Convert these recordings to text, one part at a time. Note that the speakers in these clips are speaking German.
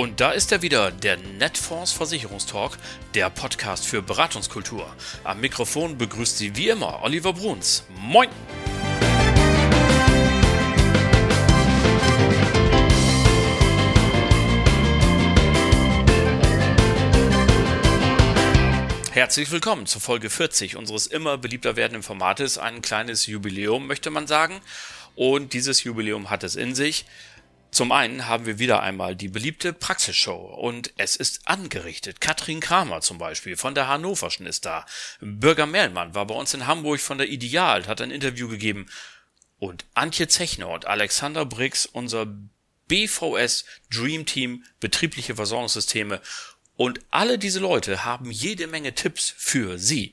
Und da ist er wieder, der Netfonds Versicherungstalk, der Podcast für Beratungskultur. Am Mikrofon begrüßt Sie wie immer Oliver Bruns. Moin! Herzlich willkommen zur Folge 40 unseres immer beliebter werdenden Formates. Ein kleines Jubiläum, möchte man sagen. Und dieses Jubiläum hat es in sich. Zum einen haben wir wieder einmal die beliebte Praxisshow und es ist angerichtet. Katrin Kramer zum Beispiel von der Hannoverschen ist da. Bürger Mehlmann war bei uns in Hamburg von der Ideal, hat ein Interview gegeben. Und Antje Zechner und Alexander Briggs, unser BVS Dream Team betriebliche Versorgungssysteme. Und alle diese Leute haben jede Menge Tipps für Sie.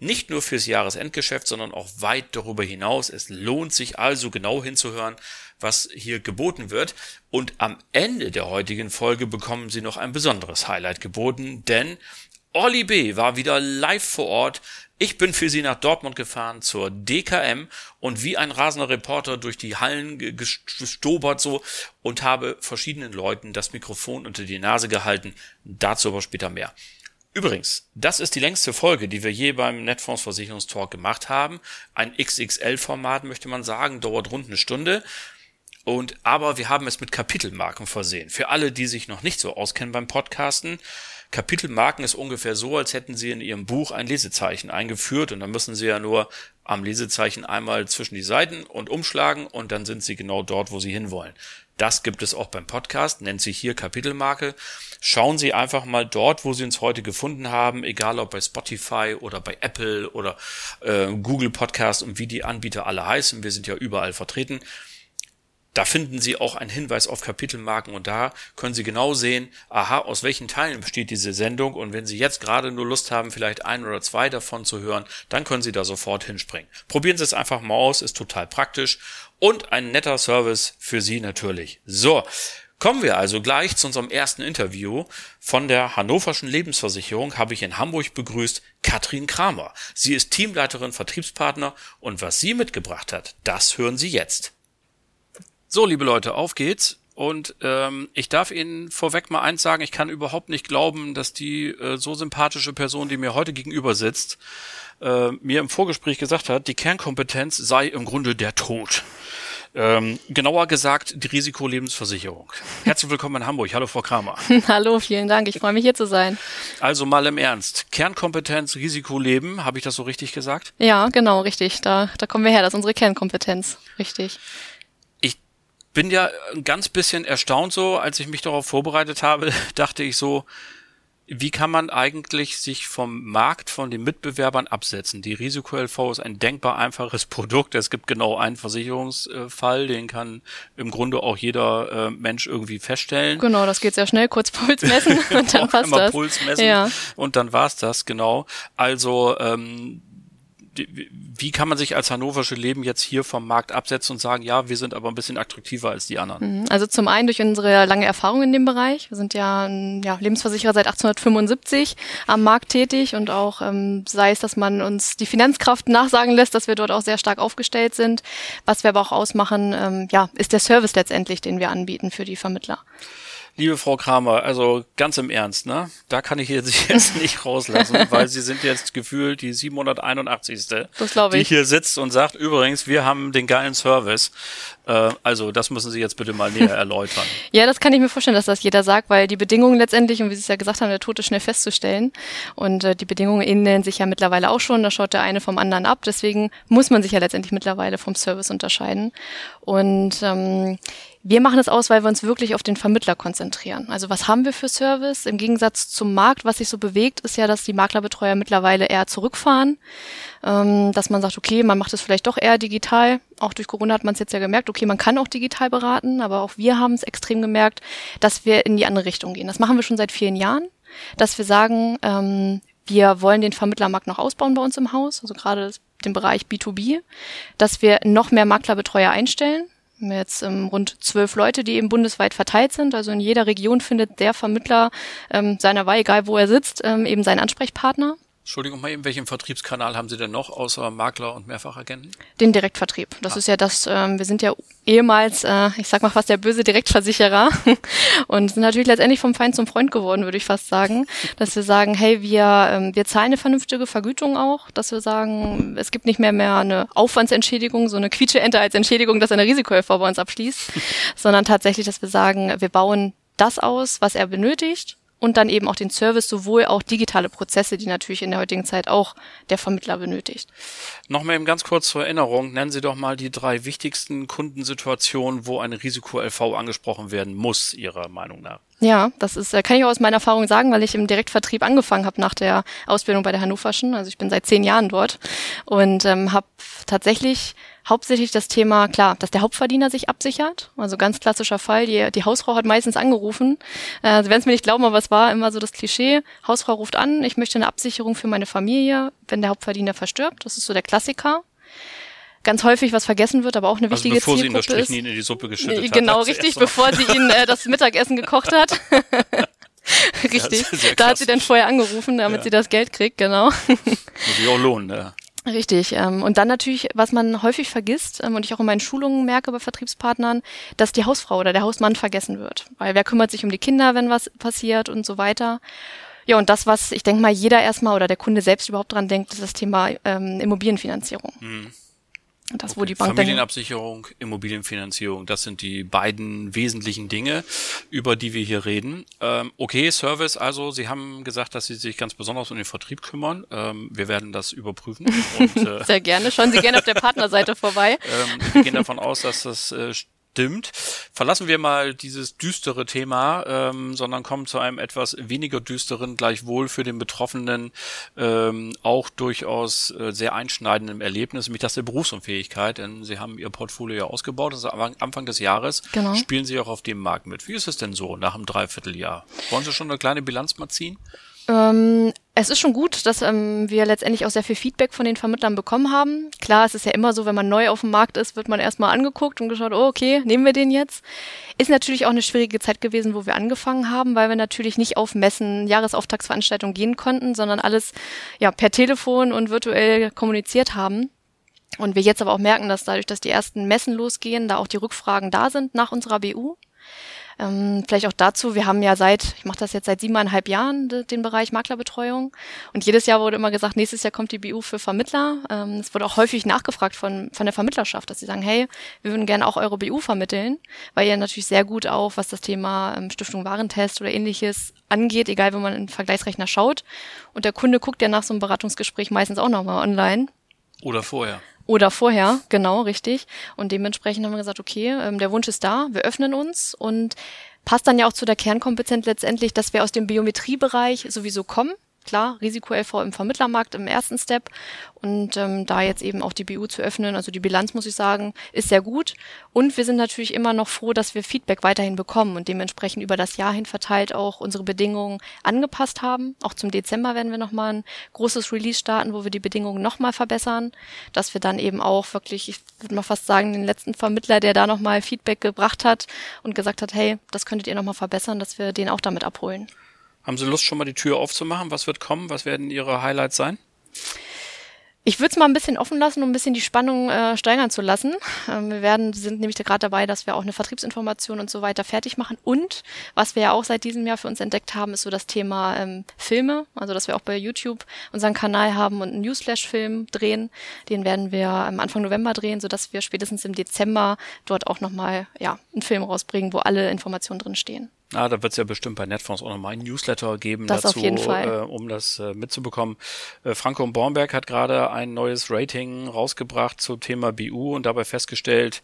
Nicht nur fürs Jahresendgeschäft, sondern auch weit darüber hinaus. Es lohnt sich also genau hinzuhören, was hier geboten wird. Und am Ende der heutigen Folge bekommen Sie noch ein besonderes Highlight geboten, denn Olli B. war wieder live vor Ort. Ich bin für Sie nach Dortmund gefahren zur DKM und wie ein rasender Reporter durch die Hallen gestobert so und habe verschiedenen Leuten das Mikrofon unter die Nase gehalten. Dazu aber später mehr. Übrigens, das ist die längste Folge, die wir je beim Netfonds Versicherungstalk gemacht haben. Ein XXL-Format möchte man sagen, dauert rund eine Stunde. Und aber wir haben es mit Kapitelmarken versehen. Für alle, die sich noch nicht so auskennen beim Podcasten, Kapitelmarken ist ungefähr so, als hätten Sie in Ihrem Buch ein Lesezeichen eingeführt und dann müssen Sie ja nur am Lesezeichen einmal zwischen die Seiten und umschlagen und dann sind Sie genau dort, wo Sie hinwollen. Das gibt es auch beim Podcast, nennt sich hier Kapitelmarke. Schauen Sie einfach mal dort, wo Sie uns heute gefunden haben, egal ob bei Spotify oder bei Apple oder äh, Google Podcast und wie die Anbieter alle heißen. Wir sind ja überall vertreten. Da finden Sie auch einen Hinweis auf Kapitelmarken und da können Sie genau sehen, aha, aus welchen Teilen besteht diese Sendung und wenn Sie jetzt gerade nur Lust haben, vielleicht ein oder zwei davon zu hören, dann können Sie da sofort hinspringen. Probieren Sie es einfach mal aus, ist total praktisch und ein netter Service für Sie natürlich. So. Kommen wir also gleich zu unserem ersten Interview. Von der Hannoverschen Lebensversicherung habe ich in Hamburg begrüßt Katrin Kramer. Sie ist Teamleiterin Vertriebspartner und was sie mitgebracht hat, das hören Sie jetzt. So, liebe Leute, auf geht's. Und ähm, ich darf Ihnen vorweg mal eins sagen, ich kann überhaupt nicht glauben, dass die äh, so sympathische Person, die mir heute gegenüber sitzt, äh, mir im Vorgespräch gesagt hat, die Kernkompetenz sei im Grunde der Tod. Ähm, genauer gesagt, die Risikolebensversicherung. Herzlich willkommen in Hamburg. Hallo, Frau Kramer. Hallo, vielen Dank. Ich freue mich hier zu sein. Also mal im Ernst. Kernkompetenz, Risikoleben, habe ich das so richtig gesagt? Ja, genau, richtig. Da, da kommen wir her. Das ist unsere Kernkompetenz. Richtig bin ja ein ganz bisschen erstaunt so, als ich mich darauf vorbereitet habe, dachte ich so, wie kann man eigentlich sich vom Markt, von den Mitbewerbern absetzen? Die Risiko-LV ist ein denkbar einfaches Produkt. Es gibt genau einen Versicherungsfall, den kann im Grunde auch jeder äh, Mensch irgendwie feststellen. Genau, das geht sehr schnell. Kurz Puls messen und dann passt das. Puls messen ja. und dann war's das, genau. Also ähm, wie kann man sich als hannoversche Leben jetzt hier vom Markt absetzen und sagen, ja, wir sind aber ein bisschen attraktiver als die anderen? Mhm. Also zum einen durch unsere lange Erfahrung in dem Bereich. Wir sind ja, ja Lebensversicherer seit 1875 am Markt tätig und auch ähm, sei es, dass man uns die Finanzkraft nachsagen lässt, dass wir dort auch sehr stark aufgestellt sind. Was wir aber auch ausmachen, ähm, ja, ist der Service letztendlich, den wir anbieten für die Vermittler. Liebe Frau Kramer, also ganz im Ernst, ne? Da kann ich jetzt, jetzt nicht rauslassen, weil Sie sind jetzt gefühlt die 781. Das ich. die hier sitzt und sagt, übrigens, wir haben den geilen Service. Äh, also das müssen Sie jetzt bitte mal näher erläutern. ja, das kann ich mir vorstellen, dass das jeder sagt, weil die Bedingungen letztendlich, und wie Sie es ja gesagt haben, der Tod ist schnell festzustellen. Und äh, die Bedingungen ähneln sich ja mittlerweile auch schon. Da schaut der eine vom anderen ab. Deswegen muss man sich ja letztendlich mittlerweile vom Service unterscheiden. Und ähm, wir machen es aus, weil wir uns wirklich auf den Vermittler konzentrieren. Also was haben wir für Service? Im Gegensatz zum Markt, was sich so bewegt, ist ja, dass die Maklerbetreuer mittlerweile eher zurückfahren, ähm, dass man sagt, okay, man macht es vielleicht doch eher digital. Auch durch Corona hat man es jetzt ja gemerkt, okay, man kann auch digital beraten, aber auch wir haben es extrem gemerkt, dass wir in die andere Richtung gehen. Das machen wir schon seit vielen Jahren, dass wir sagen, ähm, wir wollen den Vermittlermarkt noch ausbauen bei uns im Haus, also gerade den Bereich B2B, dass wir noch mehr Maklerbetreuer einstellen, wir haben jetzt ähm, rund zwölf Leute, die eben bundesweit verteilt sind. Also in jeder Region findet der Vermittler ähm, seiner Wahl, egal wo er sitzt, ähm, eben seinen Ansprechpartner. Entschuldigung mal eben, welchen Vertriebskanal haben Sie denn noch außer Makler und Mehrfachagenten? Den Direktvertrieb. Das ah. ist ja das, ähm, wir sind ja ehemals, äh, ich sag mal fast der böse Direktversicherer und sind natürlich letztendlich vom Feind zum Freund geworden, würde ich fast sagen. Dass wir sagen, hey, wir, ähm, wir zahlen eine vernünftige Vergütung auch, dass wir sagen, es gibt nicht mehr mehr eine Aufwandsentschädigung, so eine Quietsche-Ente als Entschädigung, dass er eine Risikohelfer bei uns abschließt, sondern tatsächlich, dass wir sagen, wir bauen das aus, was er benötigt und dann eben auch den Service, sowohl auch digitale Prozesse, die natürlich in der heutigen Zeit auch der Vermittler benötigt. Nochmal eben ganz kurz zur Erinnerung, nennen Sie doch mal die drei wichtigsten Kundensituationen, wo eine Risiko-LV angesprochen werden muss, Ihrer Meinung nach. Ja, das ist, äh, kann ich auch aus meiner Erfahrung sagen, weil ich im Direktvertrieb angefangen habe nach der Ausbildung bei der Hannoverschen. Also ich bin seit zehn Jahren dort und ähm, habe tatsächlich hauptsächlich das Thema, klar, dass der Hauptverdiener sich absichert. Also ganz klassischer Fall, die, die Hausfrau hat meistens angerufen. Äh, Sie werden es mir nicht glauben, aber es war immer so das Klischee. Hausfrau ruft an, ich möchte eine Absicherung für meine Familie, wenn der Hauptverdiener verstirbt. Das ist so der Klassiker ganz häufig was vergessen wird, aber auch eine also wichtige bevor Zielgruppe sie ihn das in die Suppe geschüttet hat. Genau, richtig, bevor sie ihn äh, das Mittagessen gekocht hat. richtig. Da hat sie dann vorher angerufen, damit ja. sie das Geld kriegt, genau. Muss sich auch lohnen, ja. Richtig. Ähm, und dann natürlich, was man häufig vergisst ähm, und ich auch in meinen Schulungen merke bei Vertriebspartnern, dass die Hausfrau oder der Hausmann vergessen wird. Weil wer kümmert sich um die Kinder, wenn was passiert und so weiter. Ja, und das, was ich denke mal jeder erstmal oder der Kunde selbst überhaupt dran denkt, ist das Thema ähm, Immobilienfinanzierung. Mhm. Das, okay. wo die Bank Familienabsicherung, Immobilienfinanzierung, das sind die beiden wesentlichen Dinge, über die wir hier reden. Ähm, okay, Service, also Sie haben gesagt, dass Sie sich ganz besonders um den Vertrieb kümmern. Ähm, wir werden das überprüfen. Und, äh, Sehr gerne. Schauen Sie gerne auf der Partnerseite vorbei. Ähm, wir gehen davon aus, dass das äh, stimmt. Verlassen wir mal dieses düstere Thema, ähm, sondern kommen zu einem etwas weniger düsteren, gleichwohl für den Betroffenen ähm, auch durchaus äh, sehr einschneidenden Erlebnis, nämlich das der Berufsunfähigkeit. Denn Sie haben Ihr Portfolio ja ausgebaut, das ist Anfang des Jahres. Genau. Spielen Sie auch auf dem Markt mit. Wie ist es denn so nach einem Dreivierteljahr? Wollen Sie schon eine kleine Bilanz mal ziehen? Ähm, es ist schon gut, dass ähm, wir letztendlich auch sehr viel Feedback von den Vermittlern bekommen haben. Klar, es ist ja immer so, wenn man neu auf dem Markt ist, wird man erstmal angeguckt und geschaut, oh, okay, nehmen wir den jetzt. Ist natürlich auch eine schwierige Zeit gewesen, wo wir angefangen haben, weil wir natürlich nicht auf Messen, Jahresauftragsveranstaltungen gehen konnten, sondern alles ja per Telefon und virtuell kommuniziert haben. Und wir jetzt aber auch merken, dass dadurch, dass die ersten Messen losgehen, da auch die Rückfragen da sind nach unserer BU. Ähm, vielleicht auch dazu, wir haben ja seit, ich mache das jetzt seit siebeneinhalb Jahren, den Bereich Maklerbetreuung. Und jedes Jahr wurde immer gesagt, nächstes Jahr kommt die BU für Vermittler. Ähm, es wurde auch häufig nachgefragt von, von der Vermittlerschaft, dass sie sagen, hey, wir würden gerne auch eure BU vermitteln, weil ihr natürlich sehr gut auch, was das Thema ähm, Stiftung Warentest oder ähnliches angeht, egal wenn man in den Vergleichsrechner schaut. Und der Kunde guckt ja nach so einem Beratungsgespräch meistens auch nochmal online. Oder vorher. Oder vorher, genau, richtig. Und dementsprechend haben wir gesagt, okay, ähm, der Wunsch ist da, wir öffnen uns und passt dann ja auch zu der Kernkompetenz letztendlich, dass wir aus dem Biometriebereich sowieso kommen klar, Risiko-LV im Vermittlermarkt im ersten Step und ähm, da jetzt eben auch die BU zu öffnen, also die Bilanz muss ich sagen, ist sehr gut und wir sind natürlich immer noch froh, dass wir Feedback weiterhin bekommen und dementsprechend über das Jahr hin verteilt auch unsere Bedingungen angepasst haben. Auch zum Dezember werden wir nochmal ein großes Release starten, wo wir die Bedingungen nochmal verbessern, dass wir dann eben auch wirklich, ich würde mal fast sagen, den letzten Vermittler, der da nochmal Feedback gebracht hat und gesagt hat, hey, das könntet ihr nochmal verbessern, dass wir den auch damit abholen. Haben Sie Lust, schon mal die Tür aufzumachen? Was wird kommen? Was werden Ihre Highlights sein? Ich würde es mal ein bisschen offen lassen, um ein bisschen die Spannung äh, steigern zu lassen. Ähm, wir werden, sind nämlich gerade dabei, dass wir auch eine Vertriebsinformation und so weiter fertig machen. Und was wir ja auch seit diesem Jahr für uns entdeckt haben, ist so das Thema ähm, Filme. Also dass wir auch bei YouTube unseren Kanal haben und einen Newsflash-Film drehen. Den werden wir am Anfang November drehen, sodass wir spätestens im Dezember dort auch nochmal ja, einen Film rausbringen, wo alle Informationen drin stehen. Ah, da wird es ja bestimmt bei Netfonds auch nochmal ein Newsletter geben das dazu, äh, um das äh, mitzubekommen. Äh, Franco Bornberg hat gerade ein neues Rating rausgebracht zum Thema BU und dabei festgestellt,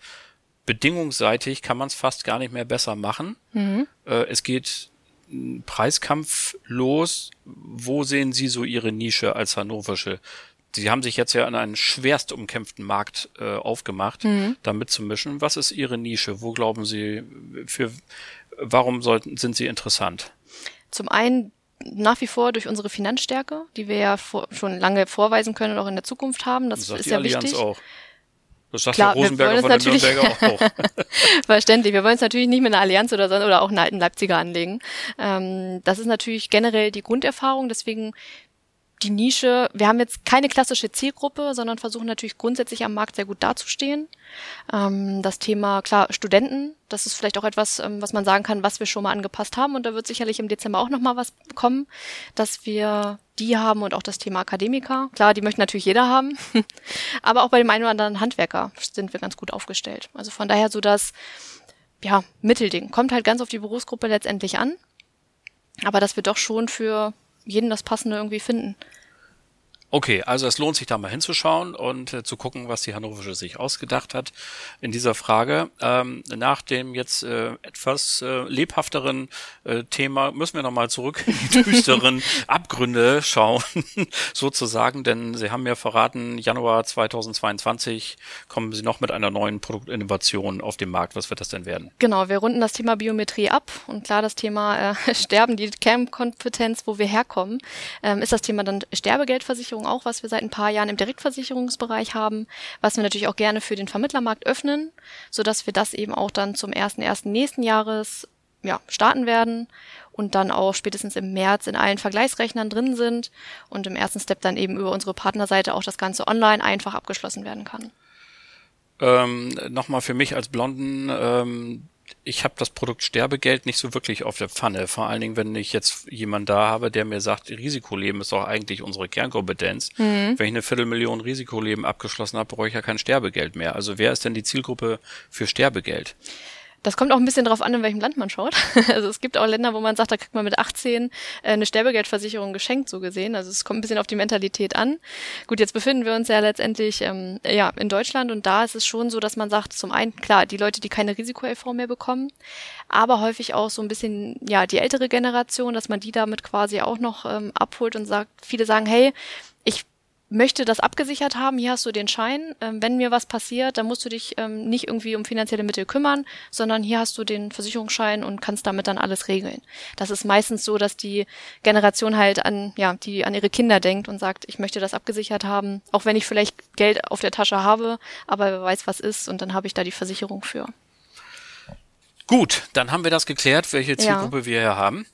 bedingungsseitig kann man es fast gar nicht mehr besser machen. Mhm. Äh, es geht Preiskampf los. Wo sehen Sie so Ihre Nische als Hannoversche? Sie haben sich jetzt ja in einen schwerst umkämpften Markt äh, aufgemacht, mhm. da mitzumischen. Was ist Ihre Nische? Wo glauben Sie, für warum sollten, sind sie interessant? Zum einen nach wie vor durch unsere Finanzstärke, die wir ja vor, schon lange vorweisen können und auch in der Zukunft haben. Das, das ist ja Allianz wichtig. Auch. Das sagt Klar, der Rosenberger von der Nürnberger auch. Verständlich. Wir wollen es natürlich nicht mit einer Allianz oder so oder auch einen alten Leipziger anlegen. Ähm, das ist natürlich generell die Grunderfahrung. Deswegen die Nische, wir haben jetzt keine klassische Zielgruppe, sondern versuchen natürlich grundsätzlich am Markt sehr gut dazustehen. Ähm, das Thema, klar, Studenten, das ist vielleicht auch etwas, ähm, was man sagen kann, was wir schon mal angepasst haben. Und da wird sicherlich im Dezember auch nochmal was kommen, dass wir die haben und auch das Thema Akademiker. Klar, die möchten natürlich jeder haben. Aber auch bei dem einen oder anderen Handwerker sind wir ganz gut aufgestellt. Also von daher so das, ja, Mittelding. Kommt halt ganz auf die Berufsgruppe letztendlich an. Aber dass wir doch schon für jeden das Passende irgendwie finden. Okay, also es lohnt sich da mal hinzuschauen und äh, zu gucken, was die Hannoversche sich ausgedacht hat in dieser Frage. Ähm, nach dem jetzt äh, etwas äh, lebhafteren äh, Thema müssen wir nochmal zurück in die düsteren Abgründe schauen, sozusagen, denn Sie haben ja verraten, Januar 2022 kommen Sie noch mit einer neuen Produktinnovation auf den Markt. Was wird das denn werden? Genau, wir runden das Thema Biometrie ab und klar das Thema äh, Sterben, die Kernkompetenz, wo wir herkommen, ähm, ist das Thema dann Sterbegeldversicherung Versicherung auch, was wir seit ein paar Jahren im Direktversicherungsbereich haben, was wir natürlich auch gerne für den Vermittlermarkt öffnen, so dass wir das eben auch dann zum ersten ersten nächsten Jahres ja, starten werden und dann auch spätestens im März in allen Vergleichsrechnern drin sind und im ersten Step dann eben über unsere Partnerseite auch das Ganze online einfach abgeschlossen werden kann. Ähm, Nochmal für mich als Blonden, ähm, ich habe das Produkt Sterbegeld nicht so wirklich auf der Pfanne. Vor allen Dingen, wenn ich jetzt jemand da habe, der mir sagt, Risikoleben ist doch eigentlich unsere Kernkompetenz. Mhm. Wenn ich eine Viertelmillion Risikoleben abgeschlossen habe, brauche ich ja kein Sterbegeld mehr. Also wer ist denn die Zielgruppe für Sterbegeld? Das kommt auch ein bisschen darauf an, in welchem Land man schaut. Also es gibt auch Länder, wo man sagt, da kriegt man mit 18 äh, eine Sterbegeldversicherung geschenkt, so gesehen. Also es kommt ein bisschen auf die Mentalität an. Gut, jetzt befinden wir uns ja letztendlich ähm, ja in Deutschland und da ist es schon so, dass man sagt, zum einen klar, die Leute, die keine Risiko-LV mehr bekommen, aber häufig auch so ein bisschen ja die ältere Generation, dass man die damit quasi auch noch ähm, abholt und sagt, viele sagen, hey, möchte das abgesichert haben, hier hast du den Schein, ähm, wenn mir was passiert, dann musst du dich ähm, nicht irgendwie um finanzielle Mittel kümmern, sondern hier hast du den Versicherungsschein und kannst damit dann alles regeln. Das ist meistens so, dass die Generation halt an, ja, die an ihre Kinder denkt und sagt, ich möchte das abgesichert haben, auch wenn ich vielleicht Geld auf der Tasche habe, aber wer weiß, was ist und dann habe ich da die Versicherung für. Gut, dann haben wir das geklärt, welche Zielgruppe ja. wir hier haben.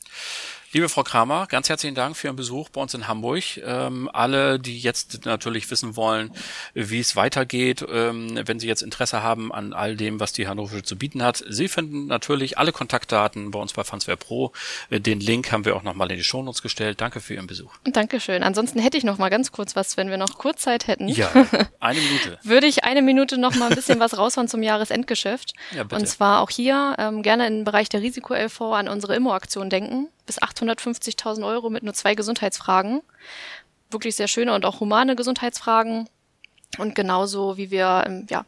Liebe Frau Kramer, ganz herzlichen Dank für Ihren Besuch bei uns in Hamburg. Ähm, alle, die jetzt natürlich wissen wollen, wie es weitergeht, ähm, wenn Sie jetzt Interesse haben an all dem, was die Hannover zu bieten hat, Sie finden natürlich alle Kontaktdaten bei uns bei Fansware Pro. Den Link haben wir auch nochmal in die Shownotes gestellt. Danke für Ihren Besuch. Dankeschön. Ansonsten hätte ich noch mal ganz kurz was, wenn wir noch kurz Zeit hätten. Ja, eine Minute. Würde ich eine Minute noch mal ein bisschen was raushauen zum Jahresendgeschäft. Ja, bitte. Und zwar auch hier ähm, gerne im Bereich der Risiko-LV an unsere Immo-Aktion denken bis 850.000 Euro mit nur zwei Gesundheitsfragen. Wirklich sehr schöne und auch humane Gesundheitsfragen. Und genauso wie wir, ähm, ja,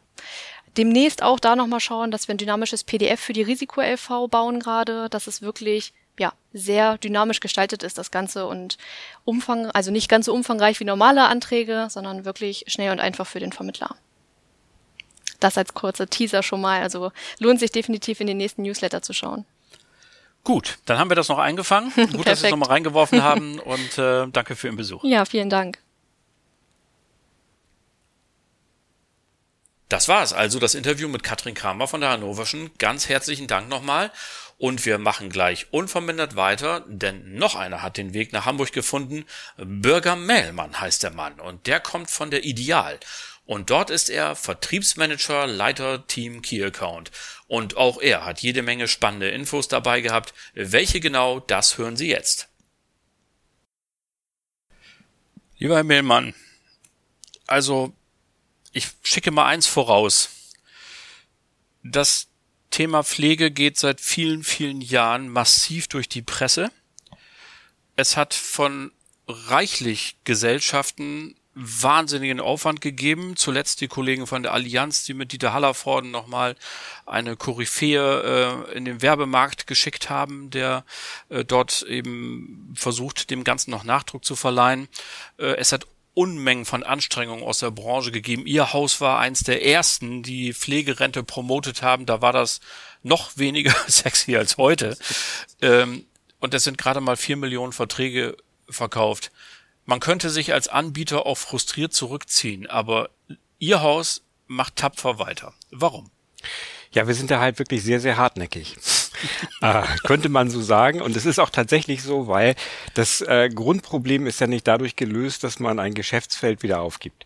demnächst auch da nochmal schauen, dass wir ein dynamisches PDF für die Risiko-LV bauen gerade, dass es wirklich ja, sehr dynamisch gestaltet ist, das Ganze und Umfang, also nicht ganz so umfangreich wie normale Anträge, sondern wirklich schnell und einfach für den Vermittler. Das als kurzer Teaser schon mal, also lohnt sich definitiv in den nächsten Newsletter zu schauen. Gut, dann haben wir das noch eingefangen. Gut, dass wir es nochmal reingeworfen haben und äh, danke für Ihren Besuch. Ja, vielen Dank. Das war es also, das Interview mit Katrin Kramer von der Hannoverschen. Ganz herzlichen Dank nochmal. Und wir machen gleich unvermindert weiter, denn noch einer hat den Weg nach Hamburg gefunden. Bürger Mehlmann heißt der Mann und der kommt von der Ideal. Und dort ist er Vertriebsmanager, Leiter Team Key Account. Und auch er hat jede Menge spannende Infos dabei gehabt. Welche genau, das hören Sie jetzt. Lieber Herr Mehlmann, also ich schicke mal eins voraus. Das Thema Pflege geht seit vielen, vielen Jahren massiv durch die Presse. Es hat von reichlich Gesellschaften wahnsinnigen Aufwand gegeben. Zuletzt die Kollegen von der Allianz, die mit Dieter Hallervorden nochmal eine Koryphäe äh, in den Werbemarkt geschickt haben, der äh, dort eben versucht, dem Ganzen noch Nachdruck zu verleihen. Äh, es hat Unmengen von Anstrengungen aus der Branche gegeben. Ihr Haus war eins der ersten, die Pflegerente promotet haben. Da war das noch weniger sexy als heute. Ähm, und es sind gerade mal vier Millionen Verträge verkauft. Man könnte sich als Anbieter auch frustriert zurückziehen, aber Ihr Haus macht tapfer weiter. Warum? Ja, wir sind da halt wirklich sehr, sehr hartnäckig. äh, könnte man so sagen. Und es ist auch tatsächlich so, weil das äh, Grundproblem ist ja nicht dadurch gelöst, dass man ein Geschäftsfeld wieder aufgibt.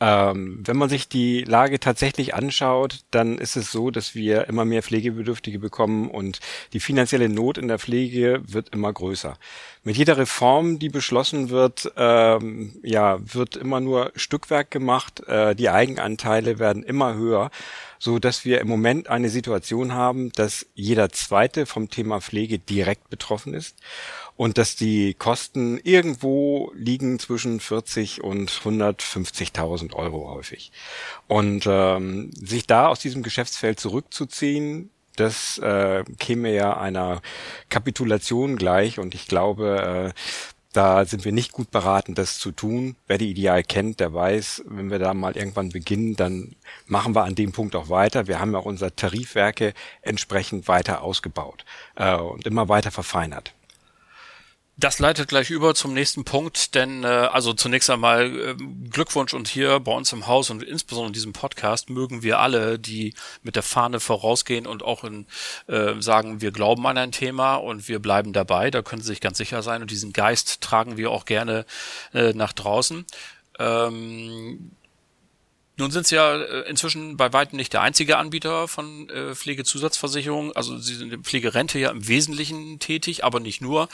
Ähm, wenn man sich die Lage tatsächlich anschaut, dann ist es so, dass wir immer mehr Pflegebedürftige bekommen und die finanzielle Not in der Pflege wird immer größer. Mit jeder Reform, die beschlossen wird, ähm, ja, wird immer nur Stückwerk gemacht. Äh, die Eigenanteile werden immer höher so dass wir im Moment eine Situation haben, dass jeder Zweite vom Thema Pflege direkt betroffen ist und dass die Kosten irgendwo liegen zwischen 40 und 150.000 Euro häufig. Und ähm, sich da aus diesem Geschäftsfeld zurückzuziehen, das äh, käme ja einer Kapitulation gleich und ich glaube, äh, da sind wir nicht gut beraten, das zu tun. Wer die Ideal kennt, der weiß, wenn wir da mal irgendwann beginnen, dann machen wir an dem Punkt auch weiter. Wir haben ja auch unsere Tarifwerke entsprechend weiter ausgebaut äh, und immer weiter verfeinert. Das leitet gleich über zum nächsten Punkt, denn äh, also zunächst einmal äh, Glückwunsch und hier bei uns im Haus und insbesondere in diesem Podcast mögen wir alle, die mit der Fahne vorausgehen und auch in, äh, sagen, wir glauben an ein Thema und wir bleiben dabei. Da können Sie sich ganz sicher sein und diesen Geist tragen wir auch gerne äh, nach draußen. Ähm, nun sind Sie ja äh, inzwischen bei weitem nicht der einzige Anbieter von äh, Pflegezusatzversicherungen. Also Sie sind in Pflegerente ja im Wesentlichen tätig, aber nicht nur.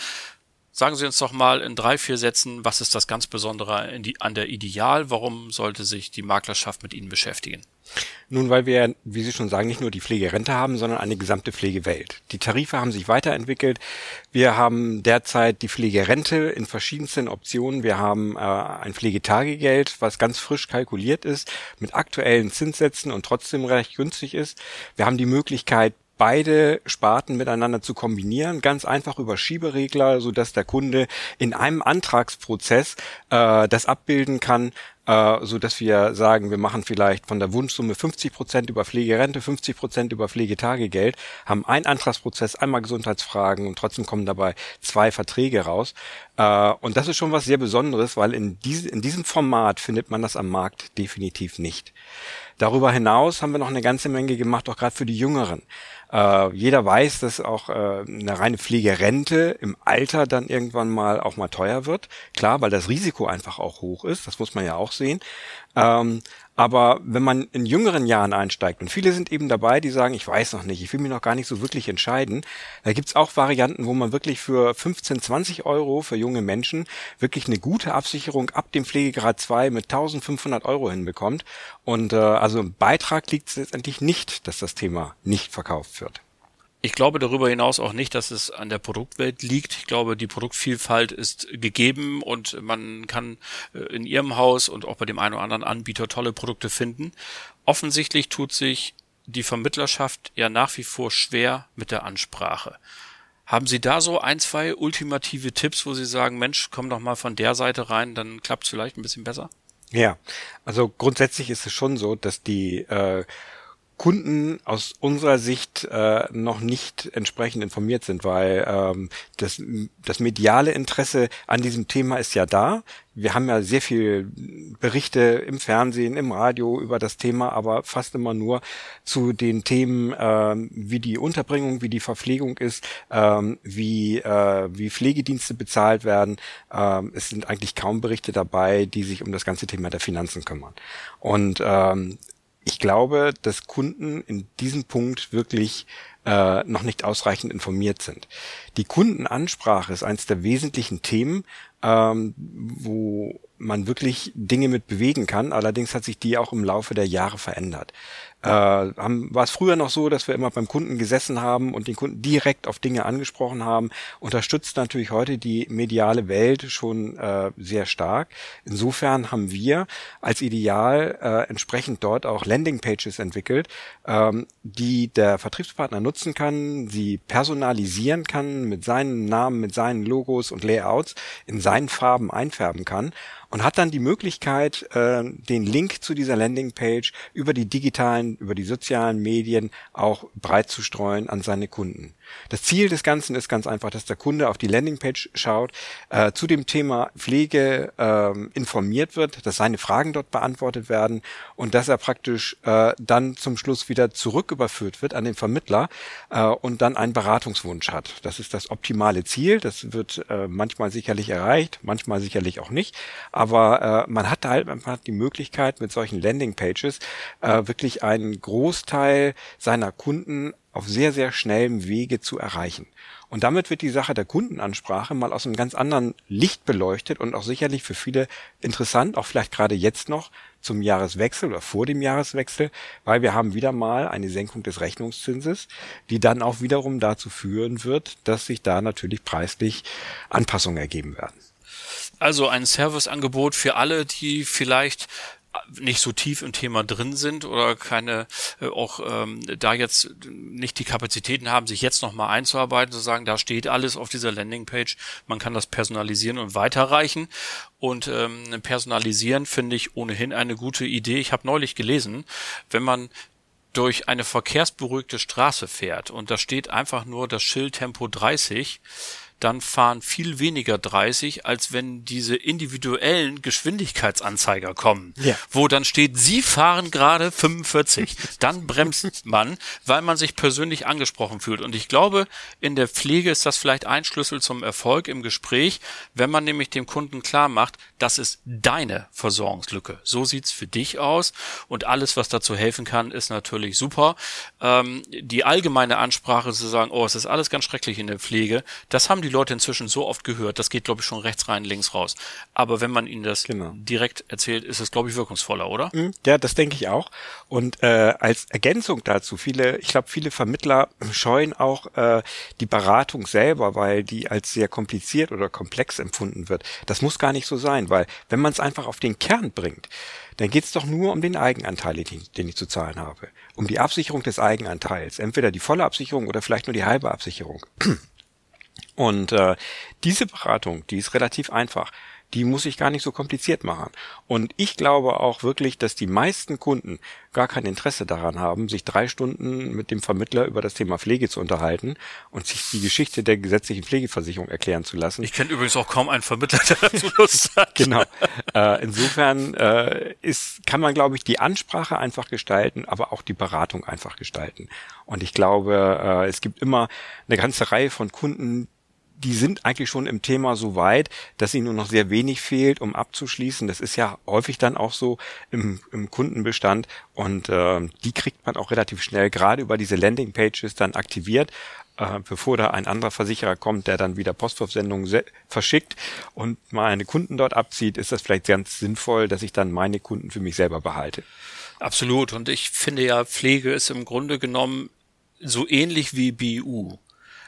Sagen Sie uns doch mal in drei, vier Sätzen, was ist das ganz Besondere an der Ideal? Warum sollte sich die Maklerschaft mit Ihnen beschäftigen? Nun, weil wir, wie Sie schon sagen, nicht nur die Pflegerente haben, sondern eine gesamte Pflegewelt. Die Tarife haben sich weiterentwickelt. Wir haben derzeit die Pflegerente in verschiedensten Optionen. Wir haben äh, ein Pflegetagegeld, was ganz frisch kalkuliert ist, mit aktuellen Zinssätzen und trotzdem recht günstig ist. Wir haben die Möglichkeit, beide Sparten miteinander zu kombinieren, ganz einfach über Schieberegler, so dass der Kunde in einem Antragsprozess äh, das abbilden kann, äh, so dass wir sagen, wir machen vielleicht von der Wunschsumme 50 Prozent über Pflegerente, 50 Prozent über Pflegetagegeld, haben einen Antragsprozess, einmal Gesundheitsfragen und trotzdem kommen dabei zwei Verträge raus. Äh, und das ist schon was sehr Besonderes, weil in, diese, in diesem Format findet man das am Markt definitiv nicht. Darüber hinaus haben wir noch eine ganze Menge gemacht, auch gerade für die Jüngeren. Äh, jeder weiß, dass auch äh, eine reine Pflegerente im Alter dann irgendwann mal auch mal teuer wird. Klar, weil das Risiko einfach auch hoch ist. Das muss man ja auch sehen. Ähm, aber wenn man in jüngeren Jahren einsteigt, und viele sind eben dabei, die sagen, ich weiß noch nicht, ich will mich noch gar nicht so wirklich entscheiden, da gibt's auch Varianten, wo man wirklich für 15, 20 Euro für junge Menschen wirklich eine gute Absicherung ab dem Pflegegrad 2 mit 1500 Euro hinbekommt. Und äh, also im Beitrag liegt es letztendlich nicht, dass das Thema nicht verkauft wird. Ich glaube darüber hinaus auch nicht, dass es an der Produktwelt liegt. Ich glaube, die Produktvielfalt ist gegeben und man kann äh, in Ihrem Haus und auch bei dem einen oder anderen Anbieter tolle Produkte finden. Offensichtlich tut sich die Vermittlerschaft ja nach wie vor schwer mit der Ansprache. Haben Sie da so ein, zwei ultimative Tipps, wo Sie sagen, Mensch, komm doch mal von der Seite rein, dann klappt es vielleicht ein bisschen besser? Ja, also grundsätzlich ist es schon so, dass die äh, Kunden aus unserer Sicht äh, noch nicht entsprechend informiert sind, weil ähm, das, das mediale Interesse an diesem Thema ist ja da. Wir haben ja sehr viel Berichte im Fernsehen, im Radio über das Thema, aber fast immer nur zu den Themen, äh, wie die Unterbringung, wie die Verpflegung ist, ähm, wie, äh, wie Pflegedienste bezahlt werden. Ähm, es sind eigentlich kaum Berichte dabei, die sich um das ganze Thema der Finanzen kümmern. Und ähm, ich glaube, dass Kunden in diesem Punkt wirklich äh, noch nicht ausreichend informiert sind. Die Kundenansprache ist eines der wesentlichen Themen, ähm, wo man wirklich Dinge mit bewegen kann. Allerdings hat sich die auch im Laufe der Jahre verändert. Äh, haben, war es früher noch so, dass wir immer beim Kunden gesessen haben und den Kunden direkt auf Dinge angesprochen haben. Unterstützt natürlich heute die mediale Welt schon äh, sehr stark. Insofern haben wir als Ideal äh, entsprechend dort auch Landingpages entwickelt, ähm, die der Vertriebspartner nutzen kann, sie personalisieren kann mit seinen Namen, mit seinen Logos und Layouts in seinen Farben einfärben kann und hat dann die Möglichkeit, äh, den Link zu dieser Landingpage über die digitalen, über die sozialen Medien auch breit zu streuen an seine Kunden. Das Ziel des Ganzen ist ganz einfach, dass der Kunde auf die Landingpage schaut, äh, zu dem Thema Pflege äh, informiert wird, dass seine Fragen dort beantwortet werden und dass er praktisch äh, dann zum Schluss wieder zurück überführt wird an den Vermittler äh, und dann einen Beratungswunsch hat. Das ist das optimale Ziel. Das wird äh, manchmal sicherlich erreicht, manchmal sicherlich auch nicht. Aber äh, man hat halt hat die Möglichkeit, mit solchen Landingpages wirklich einen Großteil seiner Kunden auf sehr, sehr schnellem Wege zu erreichen. Und damit wird die Sache der Kundenansprache mal aus einem ganz anderen Licht beleuchtet und auch sicherlich für viele interessant, auch vielleicht gerade jetzt noch zum Jahreswechsel oder vor dem Jahreswechsel, weil wir haben wieder mal eine Senkung des Rechnungszinses, die dann auch wiederum dazu führen wird, dass sich da natürlich preislich Anpassungen ergeben werden. Also ein Serviceangebot für alle, die vielleicht nicht so tief im Thema drin sind oder keine äh, auch ähm, da jetzt nicht die Kapazitäten haben, sich jetzt noch mal einzuarbeiten, zu sagen, da steht alles auf dieser Landingpage, man kann das personalisieren und weiterreichen und ähm, personalisieren finde ich ohnehin eine gute Idee. Ich habe neulich gelesen, wenn man durch eine verkehrsberuhigte Straße fährt und da steht einfach nur das Schild Tempo 30, dann fahren viel weniger 30, als wenn diese individuellen Geschwindigkeitsanzeiger kommen, ja. wo dann steht, Sie fahren gerade 45. Dann bremst man, weil man sich persönlich angesprochen fühlt. Und ich glaube, in der Pflege ist das vielleicht ein Schlüssel zum Erfolg im Gespräch, wenn man nämlich dem Kunden klar macht, das ist deine Versorgungslücke. So sieht's für dich aus. Und alles, was dazu helfen kann, ist natürlich super. Ähm, die allgemeine Ansprache zu sagen, oh, es ist alles ganz schrecklich in der Pflege, das haben die Leute inzwischen so oft gehört, das geht, glaube ich, schon rechts rein, links raus. Aber wenn man ihnen das genau. direkt erzählt, ist es, glaube ich, wirkungsvoller, oder? Mhm. Ja, das denke ich auch. Und äh, als Ergänzung dazu, viele, ich glaube, viele Vermittler scheuen auch äh, die Beratung selber, weil die als sehr kompliziert oder komplex empfunden wird. Das muss gar nicht so sein, weil wenn man es einfach auf den Kern bringt, dann geht es doch nur um den Eigenanteil, den, den ich zu zahlen habe. Um die Absicherung des Eigenanteils. Entweder die volle Absicherung oder vielleicht nur die halbe Absicherung. Und äh, diese Beratung, die ist relativ einfach. Die muss ich gar nicht so kompliziert machen. Und ich glaube auch wirklich, dass die meisten Kunden gar kein Interesse daran haben, sich drei Stunden mit dem Vermittler über das Thema Pflege zu unterhalten und sich die Geschichte der gesetzlichen Pflegeversicherung erklären zu lassen. Ich kenne übrigens auch kaum einen Vermittler, der dazu Lust hat. genau. Äh, insofern äh, ist, kann man, glaube ich, die Ansprache einfach gestalten, aber auch die Beratung einfach gestalten. Und ich glaube, äh, es gibt immer eine ganze Reihe von Kunden, die sind eigentlich schon im Thema so weit, dass ihnen nur noch sehr wenig fehlt, um abzuschließen. Das ist ja häufig dann auch so im, im Kundenbestand und äh, die kriegt man auch relativ schnell gerade über diese Landingpages dann aktiviert, äh, bevor da ein anderer Versicherer kommt, der dann wieder Postwurfsendungen verschickt und meine Kunden dort abzieht, ist das vielleicht ganz sinnvoll, dass ich dann meine Kunden für mich selber behalte. Absolut. Und ich finde ja, Pflege ist im Grunde genommen so ähnlich wie BU.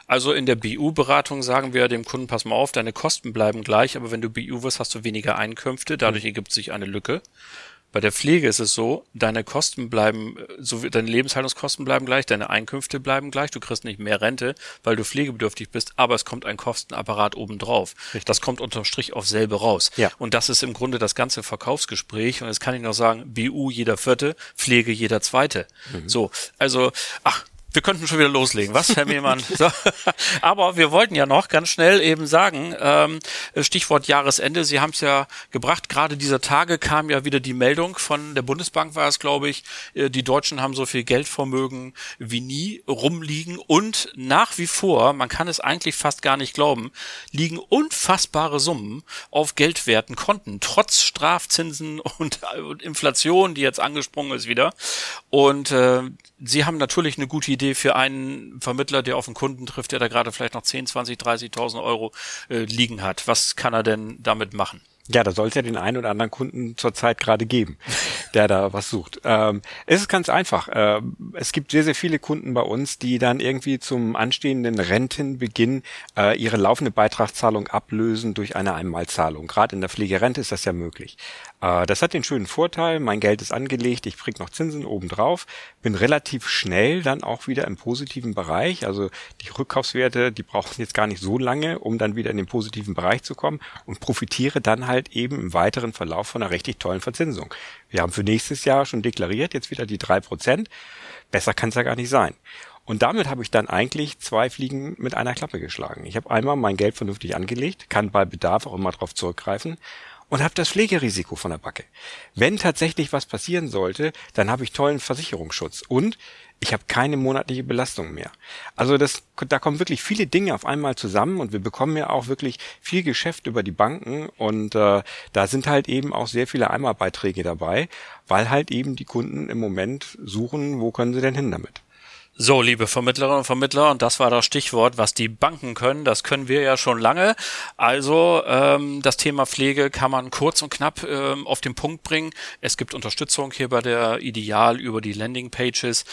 Also in der BU-Beratung sagen wir dem Kunden, pass mal auf, deine Kosten bleiben gleich, aber wenn du BU wirst, hast du weniger Einkünfte, dadurch mhm. ergibt sich eine Lücke. Bei der Pflege ist es so, deine Kosten bleiben, so deine Lebenshaltungskosten bleiben gleich, deine Einkünfte bleiben gleich, du kriegst nicht mehr Rente, weil du pflegebedürftig bist, aber es kommt ein Kostenapparat obendrauf. Das kommt unterm Strich auf selbe raus. Ja. Und das ist im Grunde das ganze Verkaufsgespräch. Und jetzt kann ich noch sagen, BU jeder vierte, Pflege jeder zweite. Mhm. So, also, ach, wir könnten schon wieder loslegen, was, Herr Mehlmann? so. Aber wir wollten ja noch ganz schnell eben sagen, ähm, Stichwort Jahresende, Sie haben es ja gebracht, gerade dieser Tage kam ja wieder die Meldung von der Bundesbank, war es, glaube ich, äh, die Deutschen haben so viel Geldvermögen wie nie rumliegen und nach wie vor, man kann es eigentlich fast gar nicht glauben, liegen unfassbare Summen auf geldwerten Konten, trotz Strafzinsen und, und Inflation, die jetzt angesprungen ist wieder. Und äh, Sie haben natürlich eine gute Idee für einen Vermittler, der auf einen Kunden trifft, der da gerade vielleicht noch 10, 20, 30.000 Euro äh, liegen hat. Was kann er denn damit machen? Ja, da soll es ja den einen oder anderen Kunden zurzeit gerade geben. der da was sucht. Ähm, es ist ganz einfach. Ähm, es gibt sehr, sehr viele Kunden bei uns, die dann irgendwie zum anstehenden Rentenbeginn äh, ihre laufende Beitragszahlung ablösen durch eine Einmalzahlung. Gerade in der Pflegerente ist das ja möglich. Äh, das hat den schönen Vorteil, mein Geld ist angelegt, ich krieg noch Zinsen obendrauf, bin relativ schnell dann auch wieder im positiven Bereich. Also die Rückkaufswerte, die brauchen jetzt gar nicht so lange, um dann wieder in den positiven Bereich zu kommen und profitiere dann halt eben im weiteren Verlauf von einer richtig tollen Verzinsung. Wir haben für nächstes Jahr schon deklariert, jetzt wieder die drei Prozent. Besser kann es ja gar nicht sein. Und damit habe ich dann eigentlich zwei Fliegen mit einer Klappe geschlagen. Ich habe einmal mein Geld vernünftig angelegt, kann bei Bedarf auch immer darauf zurückgreifen und habe das Pflegerisiko von der Backe. Wenn tatsächlich was passieren sollte, dann habe ich tollen Versicherungsschutz und ich habe keine monatliche Belastung mehr. Also das, da kommen wirklich viele Dinge auf einmal zusammen und wir bekommen ja auch wirklich viel Geschäft über die Banken und äh, da sind halt eben auch sehr viele Einmalbeiträge dabei, weil halt eben die Kunden im Moment suchen, wo können sie denn hin damit. So, liebe Vermittlerinnen und Vermittler, und das war das Stichwort, was die Banken können, das können wir ja schon lange. Also ähm, das Thema Pflege kann man kurz und knapp ähm, auf den Punkt bringen. Es gibt Unterstützung hier bei der Ideal über die Landingpages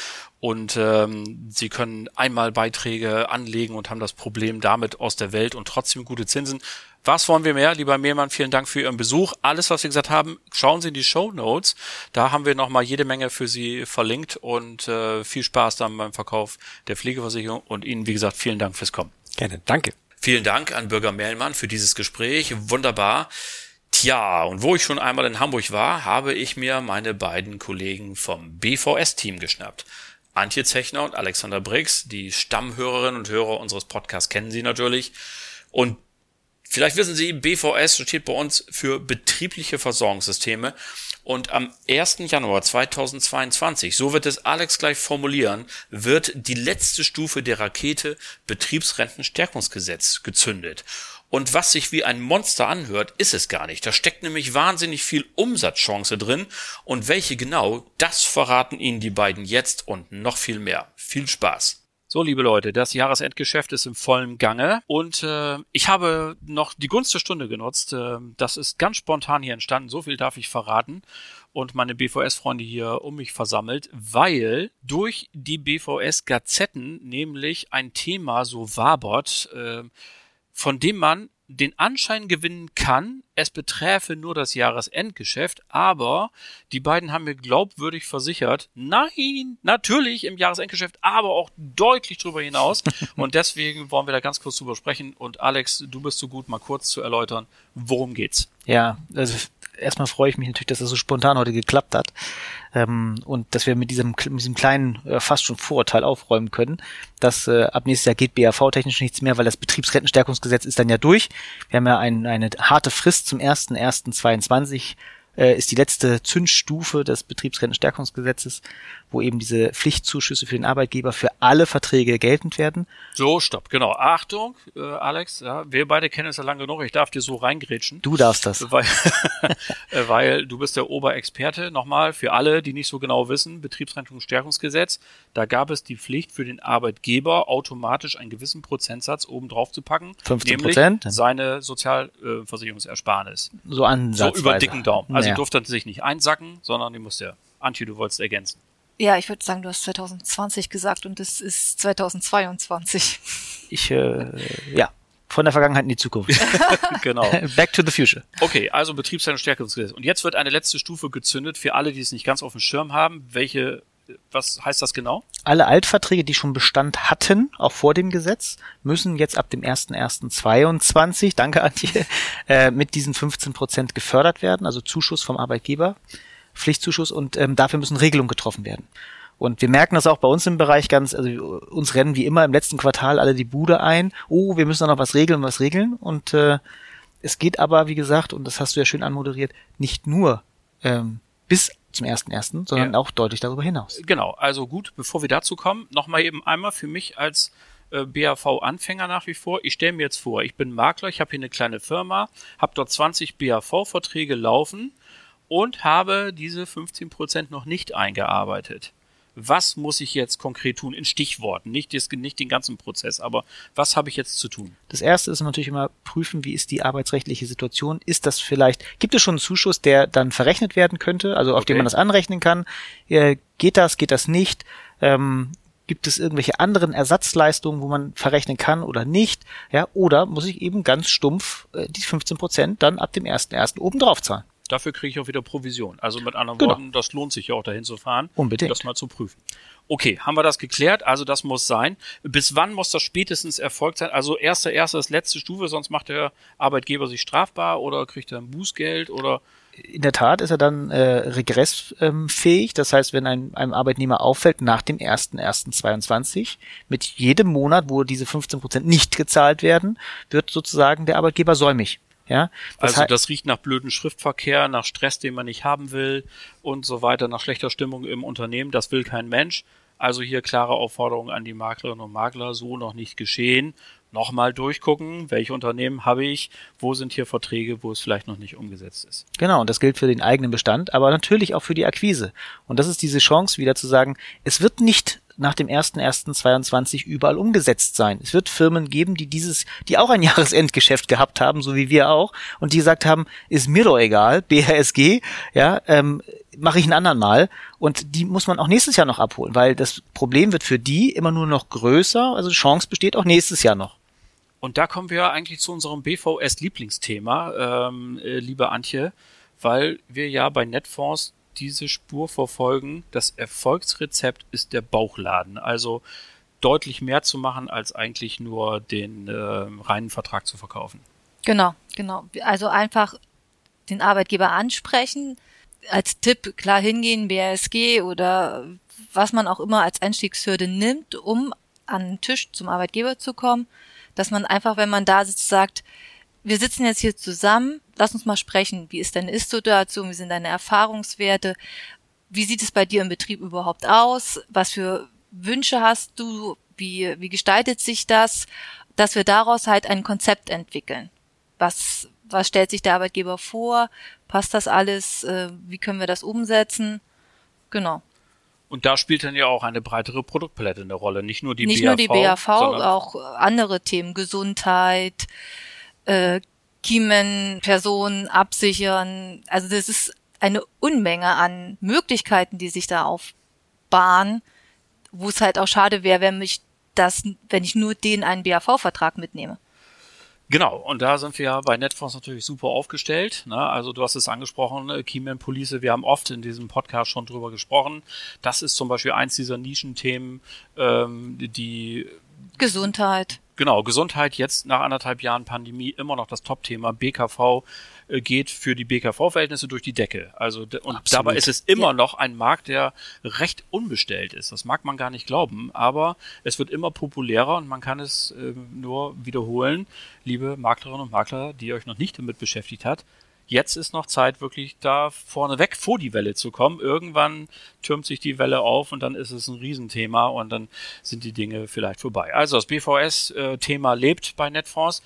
und ähm, Sie können einmal Beiträge anlegen und haben das Problem damit aus der Welt und trotzdem gute Zinsen. Was wollen wir mehr? Lieber Mehlmann, vielen Dank für Ihren Besuch. Alles, was wir gesagt haben, schauen Sie in die Show Notes. Da haben wir nochmal jede Menge für Sie verlinkt und äh, viel Spaß dann beim Verkauf der Pflegeversicherung und Ihnen, wie gesagt, vielen Dank fürs Kommen. Gerne, danke. Vielen Dank an Bürger Mehlmann für dieses Gespräch. Wunderbar. Tja, und wo ich schon einmal in Hamburg war, habe ich mir meine beiden Kollegen vom BVS-Team geschnappt. Antje Zechner und Alexander Briggs, die Stammhörerinnen und Hörer unseres Podcasts kennen Sie natürlich. Und Vielleicht wissen Sie, BVS steht bei uns für betriebliche Versorgungssysteme und am 1. Januar 2022, so wird es Alex gleich formulieren, wird die letzte Stufe der Rakete Betriebsrentenstärkungsgesetz gezündet. Und was sich wie ein Monster anhört, ist es gar nicht. Da steckt nämlich wahnsinnig viel Umsatzchance drin. Und welche genau, das verraten Ihnen die beiden jetzt und noch viel mehr. Viel Spaß! So, liebe Leute, das Jahresendgeschäft ist im vollen Gange und äh, ich habe noch die Gunst der Stunde genutzt. Äh, das ist ganz spontan hier entstanden, so viel darf ich verraten und meine BVS-Freunde hier um mich versammelt, weil durch die BVS-Gazetten nämlich ein Thema so wabert, äh, von dem man den Anschein gewinnen kann, es beträfe nur das Jahresendgeschäft, aber die beiden haben mir glaubwürdig versichert, nein, natürlich im Jahresendgeschäft, aber auch deutlich darüber hinaus. Und deswegen wollen wir da ganz kurz drüber sprechen. Und Alex, du bist so gut, mal kurz zu erläutern, worum geht's? Ja, also erstmal freue ich mich natürlich, dass das so spontan heute geklappt hat ähm, und dass wir mit diesem, mit diesem kleinen, äh, fast schon Vorurteil aufräumen können, dass äh, ab nächstes Jahr geht BAV-technisch nichts mehr, weil das Betriebsrentenstärkungsgesetz ist dann ja durch. Wir haben ja ein, eine harte Frist zum 1.1.22 äh, ist die letzte Zündstufe des Betriebsrentenstärkungsgesetzes, wo eben diese Pflichtzuschüsse für den Arbeitgeber für alle Verträge geltend werden. So, stopp, genau. Achtung, äh, Alex, ja, wir beide kennen es ja lange genug, ich darf dir so reingrätschen. Du darfst das. Weil, äh, weil du bist der Oberexperte. Nochmal, für alle, die nicht so genau wissen, Betriebsrentenstärkungsgesetz, da gab es die Pflicht für den Arbeitgeber, automatisch einen gewissen Prozentsatz oben drauf zu packen. 15 Prozent? Seine Sozialversicherungsersparnis. So ansatzweise. So über dicken Daumen. Also ja. durfte sich nicht einsacken, sondern die musste, Antje, du wolltest ergänzen. Ja, ich würde sagen, du hast 2020 gesagt und es ist 2022. Ich, äh, ja, von der Vergangenheit in die Zukunft. genau. Back to the future. Okay, also Betriebsstärkungsgesetz. Und jetzt wird eine letzte Stufe gezündet für alle, die es nicht ganz auf dem Schirm haben. Welche, was heißt das genau? Alle Altverträge, die schon Bestand hatten, auch vor dem Gesetz, müssen jetzt ab dem 1.1.22, danke Antje, äh, mit diesen 15 Prozent gefördert werden, also Zuschuss vom Arbeitgeber. Pflichtzuschuss und ähm, dafür müssen Regelungen getroffen werden. Und wir merken das auch bei uns im Bereich ganz, also uns rennen wie immer im letzten Quartal alle die Bude ein. Oh, wir müssen da noch was regeln, was regeln. Und äh, es geht aber, wie gesagt, und das hast du ja schön anmoderiert, nicht nur ähm, bis zum ersten ersten, sondern ja. auch deutlich darüber hinaus. Genau. Also gut, bevor wir dazu kommen, nochmal eben einmal für mich als äh, BAV-Anfänger nach wie vor. Ich stelle mir jetzt vor, ich bin Makler, ich habe hier eine kleine Firma, habe dort 20 BAV-Verträge laufen und habe diese 15% noch nicht eingearbeitet. Was muss ich jetzt konkret tun? In Stichworten, nicht, das, nicht den ganzen Prozess, aber was habe ich jetzt zu tun? Das erste ist natürlich immer prüfen, wie ist die arbeitsrechtliche Situation? Ist das vielleicht, gibt es schon einen Zuschuss, der dann verrechnet werden könnte, also auf Okay. den man das anrechnen kann? Äh, geht das, geht das nicht? Ähm, gibt es irgendwelche anderen Ersatzleistungen, wo man verrechnen kann oder nicht? Ja, oder muss ich eben ganz stumpf äh, die 15 Prozent dann ab dem 1.1. oben drauf zahlen? Dafür kriege ich auch wieder Provision. Also mit anderen Genau. Worten, das lohnt sich ja auch dahin zu fahren, Unbedingt. das mal zu prüfen. Okay, haben wir das geklärt? Also das muss sein. Bis wann muss das spätestens erfolgt sein? Also erste, erste ist letzte Stufe, sonst macht der Arbeitgeber sich strafbar oder kriegt er ein Bußgeld oder in der Tat ist er dann äh, regressfähig. Das heißt, wenn ein, einem Arbeitnehmer auffällt nach dem 1.1.22, mit jedem Monat, wo diese 15 Prozent nicht gezahlt werden, wird sozusagen der Arbeitgeber säumig. Ja, das also das riecht nach blöden Schriftverkehr, nach Stress, den man nicht haben will und so weiter, nach schlechter Stimmung im Unternehmen. Das will kein Mensch. Also hier klare Aufforderung an die Maklerinnen und Makler, so noch nicht geschehen. Nochmal durchgucken, welche Unternehmen habe ich, wo sind hier Verträge, wo es vielleicht noch nicht umgesetzt ist. Genau, und das gilt für den eigenen Bestand, aber natürlich auch für die Akquise. Und das ist diese Chance, wieder zu sagen, es wird nicht nach dem 1.1.22 überall umgesetzt sein. Es wird Firmen geben, die dieses, die auch ein Jahresendgeschäft gehabt haben, so wie wir auch, und die gesagt haben, ist mir doch egal, BHSG, ja, ähm, mache ich einen anderen Mal. Und die muss man auch nächstes Jahr noch abholen, weil das Problem wird für die immer nur noch größer, also Chance besteht auch nächstes Jahr noch. Und da kommen wir eigentlich zu unserem BVS-Lieblingsthema, ähm, äh, liebe Antje, weil wir ja bei Netfonds diese Spur verfolgen. Das Erfolgsrezept ist der Bauchladen. Also deutlich mehr zu machen, als eigentlich nur den äh, reinen Vertrag zu verkaufen. Genau, genau. Also einfach den Arbeitgeber ansprechen, als Tipp klar hingehen, BRSG oder was man auch immer als Einstiegshürde nimmt, um an den Tisch zum Arbeitgeber zu kommen, dass man einfach, wenn man da sitzt, sagt, wir sitzen jetzt hier zusammen, lass uns mal sprechen. Wie ist deine Ist-Situation? Wie sind deine Erfahrungswerte? Wie sieht es bei dir im Betrieb überhaupt aus? Was für Wünsche hast du? Wie, wie gestaltet sich das? Dass wir daraus halt ein Konzept entwickeln. Was, was stellt sich der Arbeitgeber vor? Passt das alles? Äh, Wie können wir das umsetzen? Genau. Und da spielt dann ja auch eine breitere Produktpalette eine Rolle. Nicht nur die Nicht BAV, nur die BAV, auch andere Themen, Gesundheit, äh, Kiemen, Personen absichern. Also das ist eine Unmenge an Möglichkeiten, die sich da aufbahnen, wo es halt auch schade wäre, wenn mich das, wenn ich nur den einen BAV-Vertrag mitnehme. Genau, und da sind wir ja bei Netfonds natürlich super aufgestellt. Ne? Also du hast es angesprochen, äh, Keyman Police, wir haben oft in diesem Podcast schon drüber gesprochen. Das ist zum Beispiel eins dieser Nischenthemen, ähm, die Gesundheit. Genau, Gesundheit jetzt nach anderthalb Jahren Pandemie immer noch das Top-Thema. BKV geht für die BKV-Verhältnisse durch die Decke. Also und Absolut. dabei ist es immer Ja. noch ein Markt, der recht unbestellt ist. Das mag man gar nicht glauben, aber es wird immer populärer und man kann es ähm, nur wiederholen, liebe Maklerinnen und Makler, die euch noch nicht damit beschäftigt hat. Jetzt ist noch Zeit, wirklich da vorne weg vor die Welle zu kommen. Irgendwann türmt sich die Welle auf und dann ist es ein Riesenthema und dann sind die Dinge vielleicht vorbei. Also das BVS-Thema lebt bei Netfonds.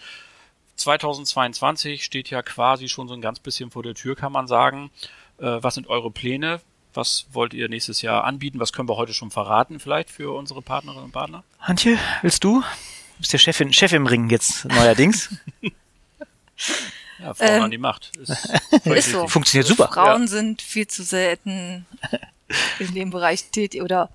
2022 steht ja quasi schon so ein ganz bisschen vor der Tür, kann man sagen. Äh, was sind eure Pläne? Was wollt ihr nächstes Jahr anbieten? Was können wir heute schon verraten vielleicht für unsere Partnerinnen und Partner? Antje, willst du? Du bist der Chefin, Chef im Ring jetzt neuerdings. Ja, Frauen Ähm, an die Macht. Ist, Ist so. Funktioniert super. Frauen sind viel zu selten in dem Bereich tätig oder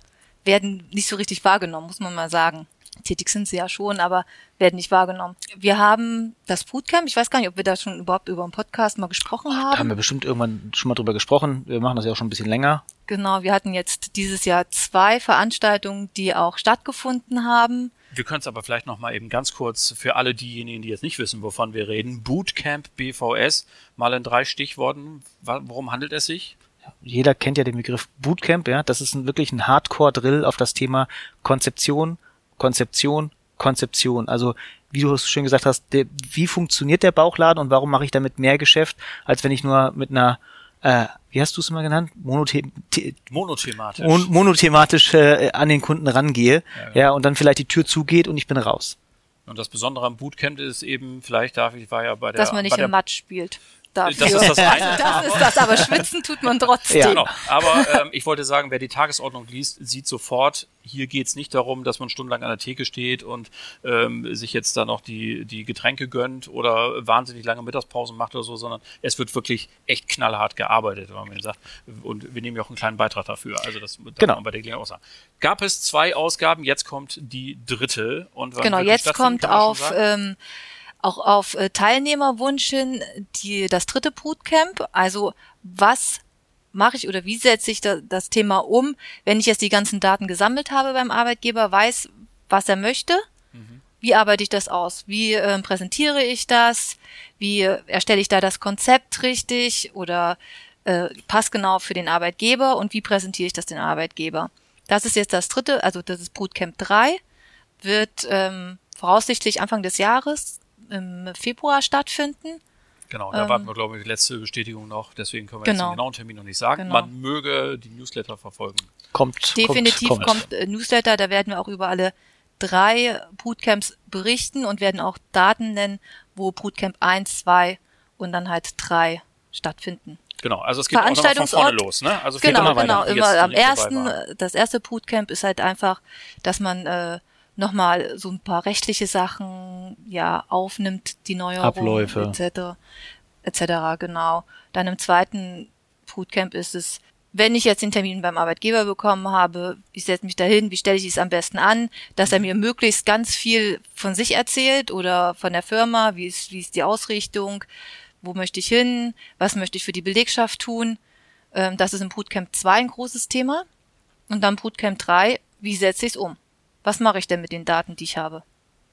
werden nicht so richtig wahrgenommen, muss man mal sagen. Tätig sind sie ja schon, aber werden nicht wahrgenommen. Wir haben das Bootcamp, ich weiß gar nicht, ob wir da schon überhaupt über einen Podcast mal gesprochen Da haben haben. wir bestimmt irgendwann schon mal drüber gesprochen. Wir machen das ja auch schon ein bisschen länger. Genau, wir hatten jetzt dieses Jahr zwei Veranstaltungen, die auch stattgefunden haben. Wir können es aber vielleicht noch mal eben ganz kurz für alle diejenigen, die jetzt nicht wissen, wovon wir reden. Bootcamp BVS, mal in drei Stichworten. Worum handelt es sich? Jeder kennt ja den Begriff Bootcamp, ja. Das ist ein, wirklich ein Hardcore-Drill auf das Thema Konzeption, Konzeption, Konzeption. Also, wie du es schön gesagt hast, der, wie funktioniert der Bauchladen und warum mache ich damit mehr Geschäft, als wenn ich nur mit einer, äh, wie hast du es immer genannt? Monothe the- Monothematisch. mon monothematisch äh, an den Kunden rangehe, ja, und dann vielleicht die Tür zugeht und ich bin raus. Und das Besondere am Bootcamp ist eben, vielleicht darf ich, war ja bei der, dass man nicht im Matsch spielt. Dafür. Das ist das eine. das ist das, aber schwitzen tut man trotzdem. Ja. Genau. Aber ähm, ich wollte sagen, wer die Tagesordnung liest, sieht sofort, hier geht's nicht darum, dass man stundenlang an der Theke steht und ähm, sich jetzt da noch die, die Getränke gönnt oder wahnsinnig lange Mittagspausen macht oder so, sondern es wird wirklich echt knallhart gearbeitet, wenn man sagt. Und wir nehmen ja auch einen kleinen Beitrag dafür. Also das darf Genau. man bei der Gelegenheit auch sagen. Gab es zwei Ausgaben, jetzt kommt die dritte. Und Genau, jetzt kommt auf sagen? ähm, auch auf äh, Teilnehmerwunsch hin die, das dritte Bootcamp. Also was mache ich oder wie setze ich da, das Thema um, wenn ich jetzt die ganzen Daten gesammelt habe beim Arbeitgeber, weiß, was er möchte? Wie arbeite ich das aus? Wie ähm, präsentiere ich das? Wie äh, erstelle ich da das Konzept richtig oder äh, passgenau für den Arbeitgeber und wie präsentiere ich das den Arbeitgeber? Das ist jetzt das dritte, also das ist Bootcamp 3, wird ähm, voraussichtlich Anfang des Jahres im Februar stattfinden. Genau, da ähm, warten wir, glaube ich, die letzte Bestätigung noch. Deswegen können wir jetzt Genau. den genauen Termin noch nicht sagen. Genau. Man möge die Newsletter verfolgen. Kommt. Definitiv kommt, kommt, äh, Newsletter, da werden wir auch über alle drei Bootcamps berichten und werden auch Daten nennen, wo Bootcamp 1, 2 und dann halt 3 stattfinden. Genau, also es geht auch nochmal von vorne los. Ne? Also Genau, immer genau. Immer jetzt am ersten, das erste Bootcamp ist halt einfach, dass man äh, nochmal so ein paar rechtliche Sachen ja aufnimmt, die Neuerungen Abläufe. etc. etc. Genau. Dann im zweiten Bootcamp ist es, wenn ich jetzt den Termin beim Arbeitgeber bekommen habe, ich setze mich dahin, wie stelle ich es am besten an, dass er mir möglichst ganz viel von sich erzählt oder von der Firma, wie ist, wie ist die Ausrichtung, wo möchte ich hin, was möchte ich für die Belegschaft tun. Ähm, das ist im Bootcamp 2 ein großes Thema. Und dann Bootcamp 3, wie setze ich es um? Was mache ich denn mit den Daten, die ich habe?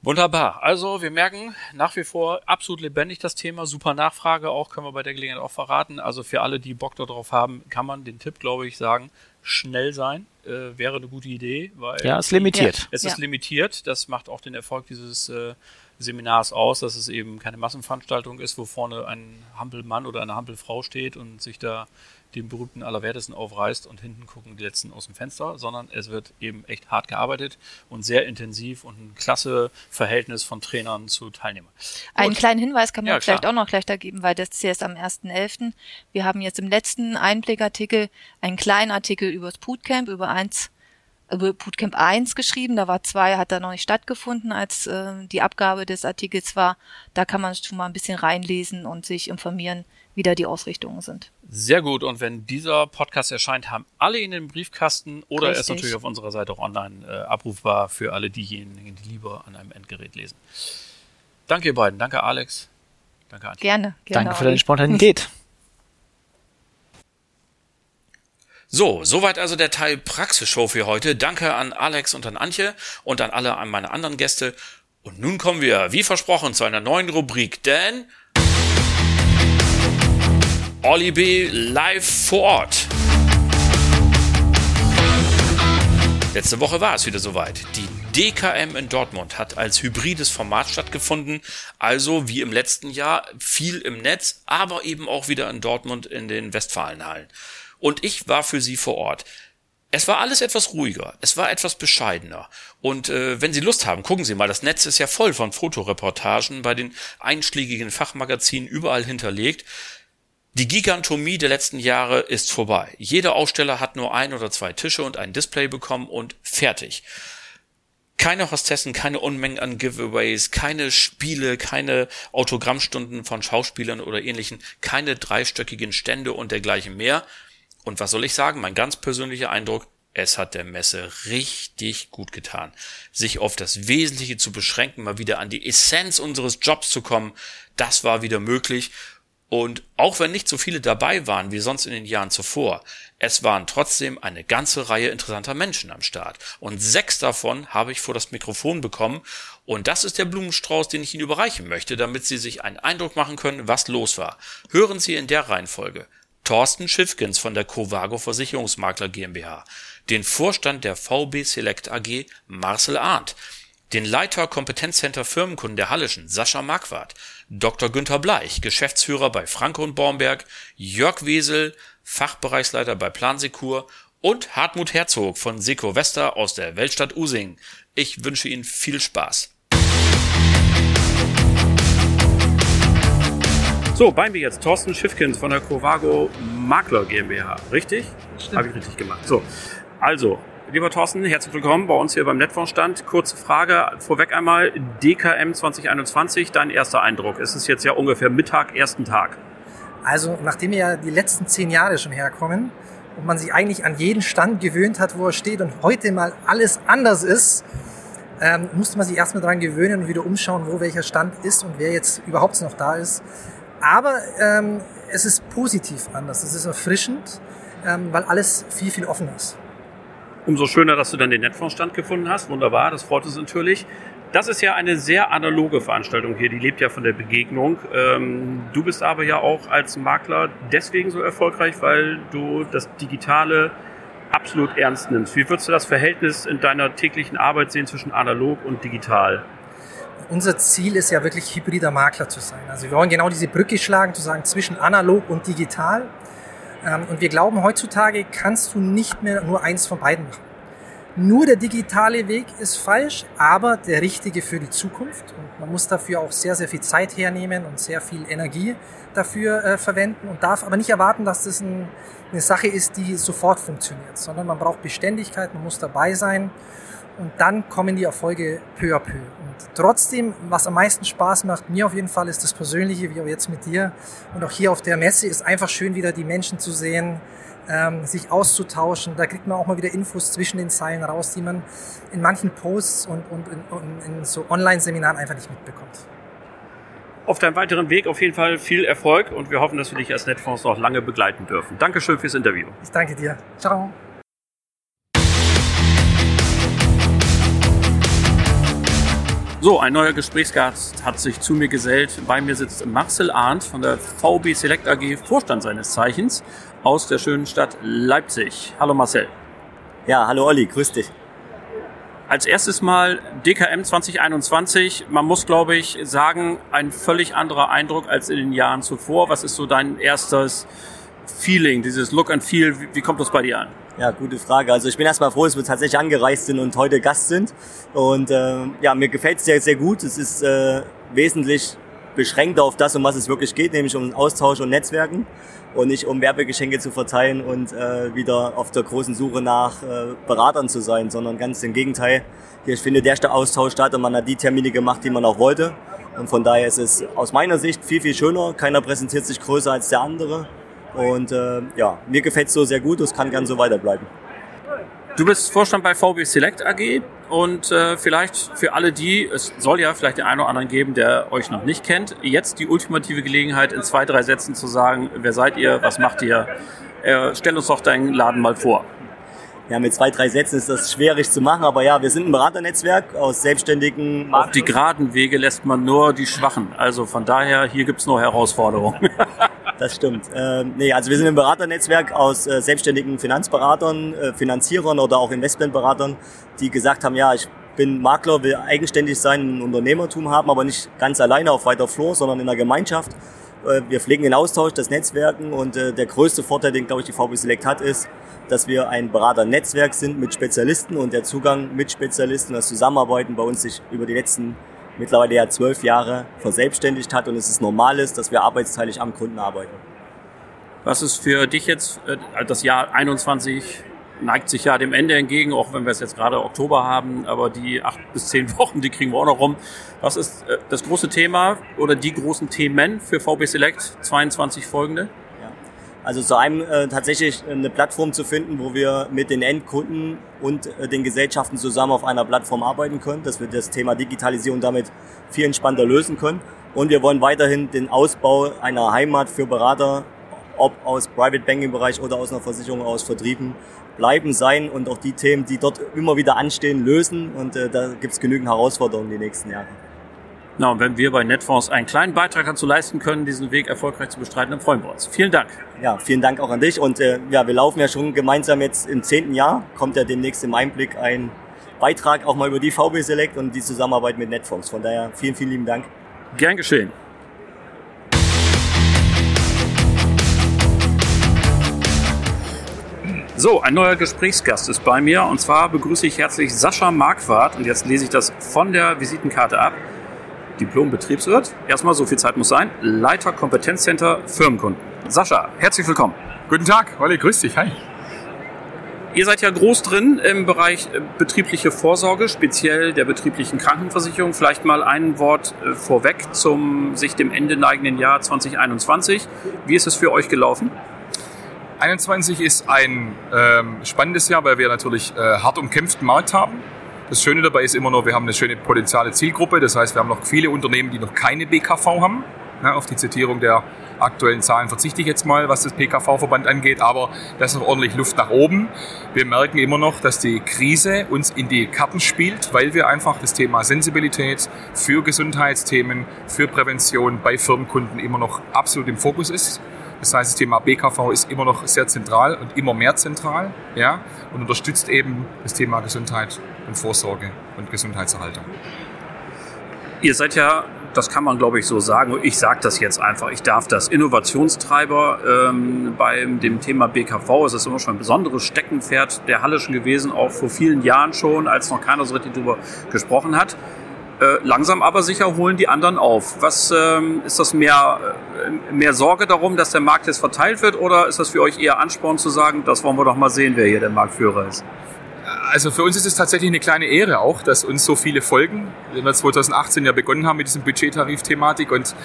Wunderbar. Also wir merken nach wie vor absolut lebendig das Thema. Super Nachfrage auch, können wir bei der Gelegenheit auch verraten. Also für alle, die Bock darauf haben, kann man den Tipp, glaube ich, sagen, schnell sein. Äh, wäre eine gute Idee, weil Ja, ist limitiert. es ist Ja. limitiert. Das macht auch den Erfolg dieses äh, Seminars aus, dass es eben keine Massenveranstaltung ist, wo vorne ein Hampelmann oder eine Hampelfrau steht und sich da den berühmten Allerwertesten aufreißt und hinten gucken die Letzten aus dem Fenster, sondern es wird eben echt hart gearbeitet und sehr intensiv und ein klasse Verhältnis von Trainern zu Teilnehmern. Einen Gut. kleinen Hinweis kann man Ja, vielleicht klar. auch noch gleich da geben, weil das ist erst am 1.11. Wir haben jetzt im letzten Einblickartikel einen kleinen Artikel über das Bootcamp, über eins, Bootcamp 1 geschrieben. Da war zwei, hat da noch nicht stattgefunden, als äh, die Abgabe des Artikels war. Da kann man schon mal ein bisschen reinlesen und sich informieren, wie da die Ausrichtungen sind. Sehr gut. Und wenn dieser Podcast erscheint, haben alle ihn im Briefkasten oder er ist natürlich auf unserer Seite auch online äh, abrufbar für alle diejenigen, die lieber an einem Endgerät lesen. Danke ihr beiden. Danke Alex. Danke Antje. Gerne. gerne Danke für deine Spontanität. So, soweit also der Teil Praxisshow für heute. Danke an Alex und an Antje und an alle an meine anderen Gäste. Und nun kommen wir, wie versprochen, zu einer neuen Rubrik, denn Olli B. live vor Ort. Letzte Woche war es wieder soweit. Die DKM in Dortmund hat als hybrides Format stattgefunden, also wie im letzten Jahr viel im Netz, aber eben auch wieder in Dortmund in den Westfalenhallen. Und ich war für sie vor Ort. Es war alles etwas ruhiger, es war etwas bescheidener. Und äh, wenn Sie Lust haben, gucken Sie mal, das Netz ist ja voll von Fotoreportagen bei den einschlägigen Fachmagazinen überall hinterlegt. Die Gigantomie der letzten Jahre ist vorbei. Jeder Aussteller hat nur ein oder zwei Tische und ein Display bekommen und fertig. Keine Hostessen, keine Unmengen an Giveaways, keine Spiele, keine Autogrammstunden von Schauspielern oder ähnlichen, keine dreistöckigen Stände und dergleichen mehr. Und was soll ich sagen? Mein ganz persönlicher Eindruck, es hat der Messe richtig gut getan. Sich auf das Wesentliche zu beschränken, mal wieder an die Essenz unseres Jobs zu kommen, das war wieder möglich. Und auch wenn nicht so viele dabei waren wie sonst in den Jahren zuvor, es waren trotzdem eine ganze Reihe interessanter Menschen am Start. Und sechs davon habe ich vor das Mikrofon bekommen. Und das ist der Blumenstrauß, den ich Ihnen überreichen möchte, damit Sie sich einen Eindruck machen können, was los war. Hören Sie in der Reihenfolge. Thorsten Schiffgens von der Covago Versicherungsmakler GmbH, den Vorstand der VB Select AG Marcel Arndt, den Leiter Kompetenzcenter Firmenkunden der Hallischen Sascha Marquardt, Dr. Günther Bleich, Geschäftsführer bei Franke und Bornberg, Jörg Wesel, Fachbereichsleiter bei Plansekur und Hartmut Herzog von Seco Vesta aus der Weltstadt Using. Ich wünsche Ihnen viel Spaß. So, bei mir jetzt Thorsten Schiffkins von der Covago Makler GmbH. Richtig? Habe ich richtig gemacht. So, also, lieber Thorsten, herzlich willkommen bei uns hier beim Netfondsstand. Kurze Frage vorweg einmal. DKM 2021, dein erster Eindruck? Es ist jetzt ja ungefähr Mittag, ersten Tag. Also, nachdem wir ja die letzten zehn Jahre schon herkommen und man sich eigentlich an jeden Stand gewöhnt hat, wo er steht und heute mal alles anders ist, ähm, musste man sich erstmal daran gewöhnen und wieder umschauen, wo welcher Stand ist und wer jetzt überhaupt noch da ist. Aber ähm, es ist positiv anders, es ist erfrischend, ähm, weil alles viel, viel offener ist. Umso schöner, dass du dann den Netfondsstand gefunden hast. Wunderbar, das freut uns natürlich. Das ist ja eine sehr analoge Veranstaltung hier, die lebt ja von der Begegnung. Ähm, du bist aber ja auch als Makler deswegen so erfolgreich, weil du das Digitale absolut ernst nimmst. Wie würdest du das Verhältnis in deiner täglichen Arbeit sehen zwischen analog und digital? Unser Ziel ist ja wirklich hybrider Makler zu sein. Also wir wollen genau diese Brücke schlagen, zu sagen zwischen analog und digital. Ähm, und wir glauben, heutzutage kannst du nicht mehr nur eins von beiden machen. Nur der digitale Weg ist falsch, aber der richtige für die Zukunft. Und man muss dafür auch sehr, sehr viel Zeit hernehmen und sehr viel Energie dafür äh, verwenden und darf aber nicht erwarten, dass das ein, eine Sache ist, die sofort funktioniert, sondern man braucht Beständigkeit, man muss dabei sein und dann kommen die Erfolge peu à peu. Und trotzdem, was am meisten Spaß macht, mir auf jeden Fall, ist das Persönliche, wie auch jetzt mit dir. Und auch hier auf der Messe ist einfach schön, wieder die Menschen zu sehen, ähm, sich auszutauschen. Da kriegt man auch mal wieder Infos zwischen den Zeilen raus, die man in manchen Posts und, und in, in, in so Online-Seminaren einfach nicht mitbekommt. Auf deinem weiteren Weg auf jeden Fall viel Erfolg und wir hoffen, dass wir dich als Netfonds noch lange begleiten dürfen. Dankeschön fürs Interview. Ich danke dir. Ciao. So, ein neuer Gesprächsgast hat sich zu mir gesellt. Bei mir sitzt Marcel Arndt von der VB Select AG, Vorstand seines Zeichens, aus der schönen Stadt Leipzig. Hallo Marcel. Ja, hallo Olli, grüß dich. Als erstes mal DKM 2021. Man muss, glaube ich, sagen, ein völlig anderer Eindruck als in den Jahren zuvor. Was ist so dein erstes Feeling, dieses Look and Feel? Wie, wie kommt das bei dir an? Ja, gute Frage. Also ich bin erstmal froh, dass wir tatsächlich angereist sind und heute Gast sind. Und äh, ja, mir gefällt es sehr, sehr gut. Es ist äh, wesentlich beschränkt auf das, um was es wirklich geht, nämlich um Austausch und Netzwerken und nicht um Werbegeschenke zu verteilen und äh, wieder auf der großen Suche nach äh, Beratern zu sein, sondern ganz im Gegenteil. Hier findet der Austausch statt und man hat die Termine gemacht, die man auch wollte. Und von daher ist es aus meiner Sicht viel, viel schöner. Keiner präsentiert sich größer als der andere. Und äh, ja, mir gefällt es so sehr gut, es kann gern so weiterbleiben. Du bist Vorstand bei VB Select AG und äh, vielleicht für alle die, es soll ja vielleicht den einen oder anderen geben, der euch noch nicht kennt, jetzt die ultimative Gelegenheit in zwei, drei Sätzen zu sagen, wer seid ihr, was macht ihr? Äh, stell uns doch deinen Laden mal vor. Ja, mit zwei, drei Sätzen ist das schwierig zu machen, aber ja, wir sind ein Beraternetzwerk aus selbstständigen... Auf die geraden Wege lässt man nur die Schwachen. Also von daher, hier gibt's nur Herausforderungen. das stimmt. Ähm, nee, also wir sind ein Beraternetzwerk aus äh, selbstständigen Finanzberatern, äh, Finanzierern oder auch Investmentberatern, die gesagt haben, ja, ich bin Makler, will eigenständig sein, ein Unternehmertum haben, aber nicht ganz alleine auf weiter Flur, sondern in der Gemeinschaft. Äh, wir pflegen den Austausch, das Netzwerken und äh, der größte Vorteil, den, glaube ich, die VB Select hat, ist, dass wir ein Beraternetzwerk sind mit Spezialisten und der Zugang mit Spezialisten, das Zusammenarbeiten bei uns sich über die letzten mittlerweile ja zwölf Jahre verselbstständigt hat und es ist normal ist, dass wir arbeitsteilig am Kunden arbeiten. Was ist für dich jetzt äh, das Jahr 21 neigt sich ja dem Ende entgegen, auch wenn wir es jetzt gerade Oktober haben, aber die acht bis zehn Wochen, die kriegen wir auch noch rum. Was ist äh, das große Thema oder die großen Themen für VB Select 22 folgende? Also zu einem äh, tatsächlich eine Plattform zu finden, wo wir mit den Endkunden und äh, den Gesellschaften zusammen auf einer Plattform arbeiten können, dass wir das Thema Digitalisierung damit viel entspannter lösen können. Und wir wollen weiterhin den Ausbau einer Heimat für Berater, ob aus Private Banking Bereich oder aus einer Versicherung, aus Vertrieben, bleiben sein und auch die Themen, die dort immer wieder anstehen, lösen. Und äh, da gibt es genügend Herausforderungen die nächsten Jahre. Na, und wenn wir bei Netfonds einen kleinen Beitrag dazu leisten können, diesen Weg erfolgreich zu bestreiten, dann freuen wir uns. Vielen Dank. Ja, vielen Dank auch an dich. Und äh, ja, wir laufen ja schon gemeinsam jetzt im zehnten Jahr. Kommt ja demnächst im Einblick ein Beitrag auch mal über die VB Select und die Zusammenarbeit mit Netfonds. Von daher vielen, vielen lieben Dank. Gern geschehen. So, ein neuer Gesprächsgast ist bei mir und zwar begrüße ich herzlich Sascha Marquardt und jetzt lese ich das von der Visitenkarte ab. Diplom-Betriebswirt. Erstmal, so viel Zeit muss sein, Leiter Kompetenzcenter Firmenkunden. Sascha, herzlich willkommen. Guten Tag, Olli, grüß dich, hi. Ihr seid ja groß drin im Bereich äh, betriebliche Vorsorge, speziell der betrieblichen Krankenversicherung. Vielleicht mal ein Wort äh, vorweg zum sich dem Ende neigenden Jahr 2021. Wie ist es für euch gelaufen? 21 ist ein ähm, spannendes Jahr, weil wir natürlich äh, hart umkämpften Markt haben. Das Schöne dabei ist immer noch, wir haben eine schöne potenziale Zielgruppe. Das heißt, wir haben noch viele Unternehmen, die noch keine BKV haben. Ja, auf die Zitierung der aktuellen Zahlen verzichte ich jetzt mal, was das PKV-Verband angeht, aber da ist noch ordentlich Luft nach oben. Wir merken immer noch, dass die Krise uns in die Karten spielt, weil wir einfach das Thema Sensibilität für Gesundheitsthemen, für Prävention bei Firmenkunden immer noch absolut im Fokus ist. Das heißt, das Thema BKV ist immer noch sehr zentral und immer mehr zentral ja, und unterstützt eben das Thema Gesundheit und Vorsorge und Gesundheitserhaltung. Ihr seid ja das kann man, glaube ich, so sagen. Ich sage das jetzt einfach. Ich darf das. Innovationstreiber ähm, bei dem Thema BKV ist es immer schon ein besonderes Steckenpferd der Hallischen gewesen, auch vor vielen Jahren schon, als noch keiner so richtig darüber gesprochen hat. Äh, langsam aber sicher holen die anderen auf. Was ähm, ist das mehr, äh, mehr Sorge darum, dass der Markt jetzt verteilt wird oder ist das für euch eher Ansporn zu sagen, das wollen wir doch mal sehen, wer hier der Marktführer ist? Also für uns ist es tatsächlich eine kleine Ehre auch, dass uns so viele folgen. Wenn wir 2018 ja begonnen haben mit diesem Budgettarif-Thematik und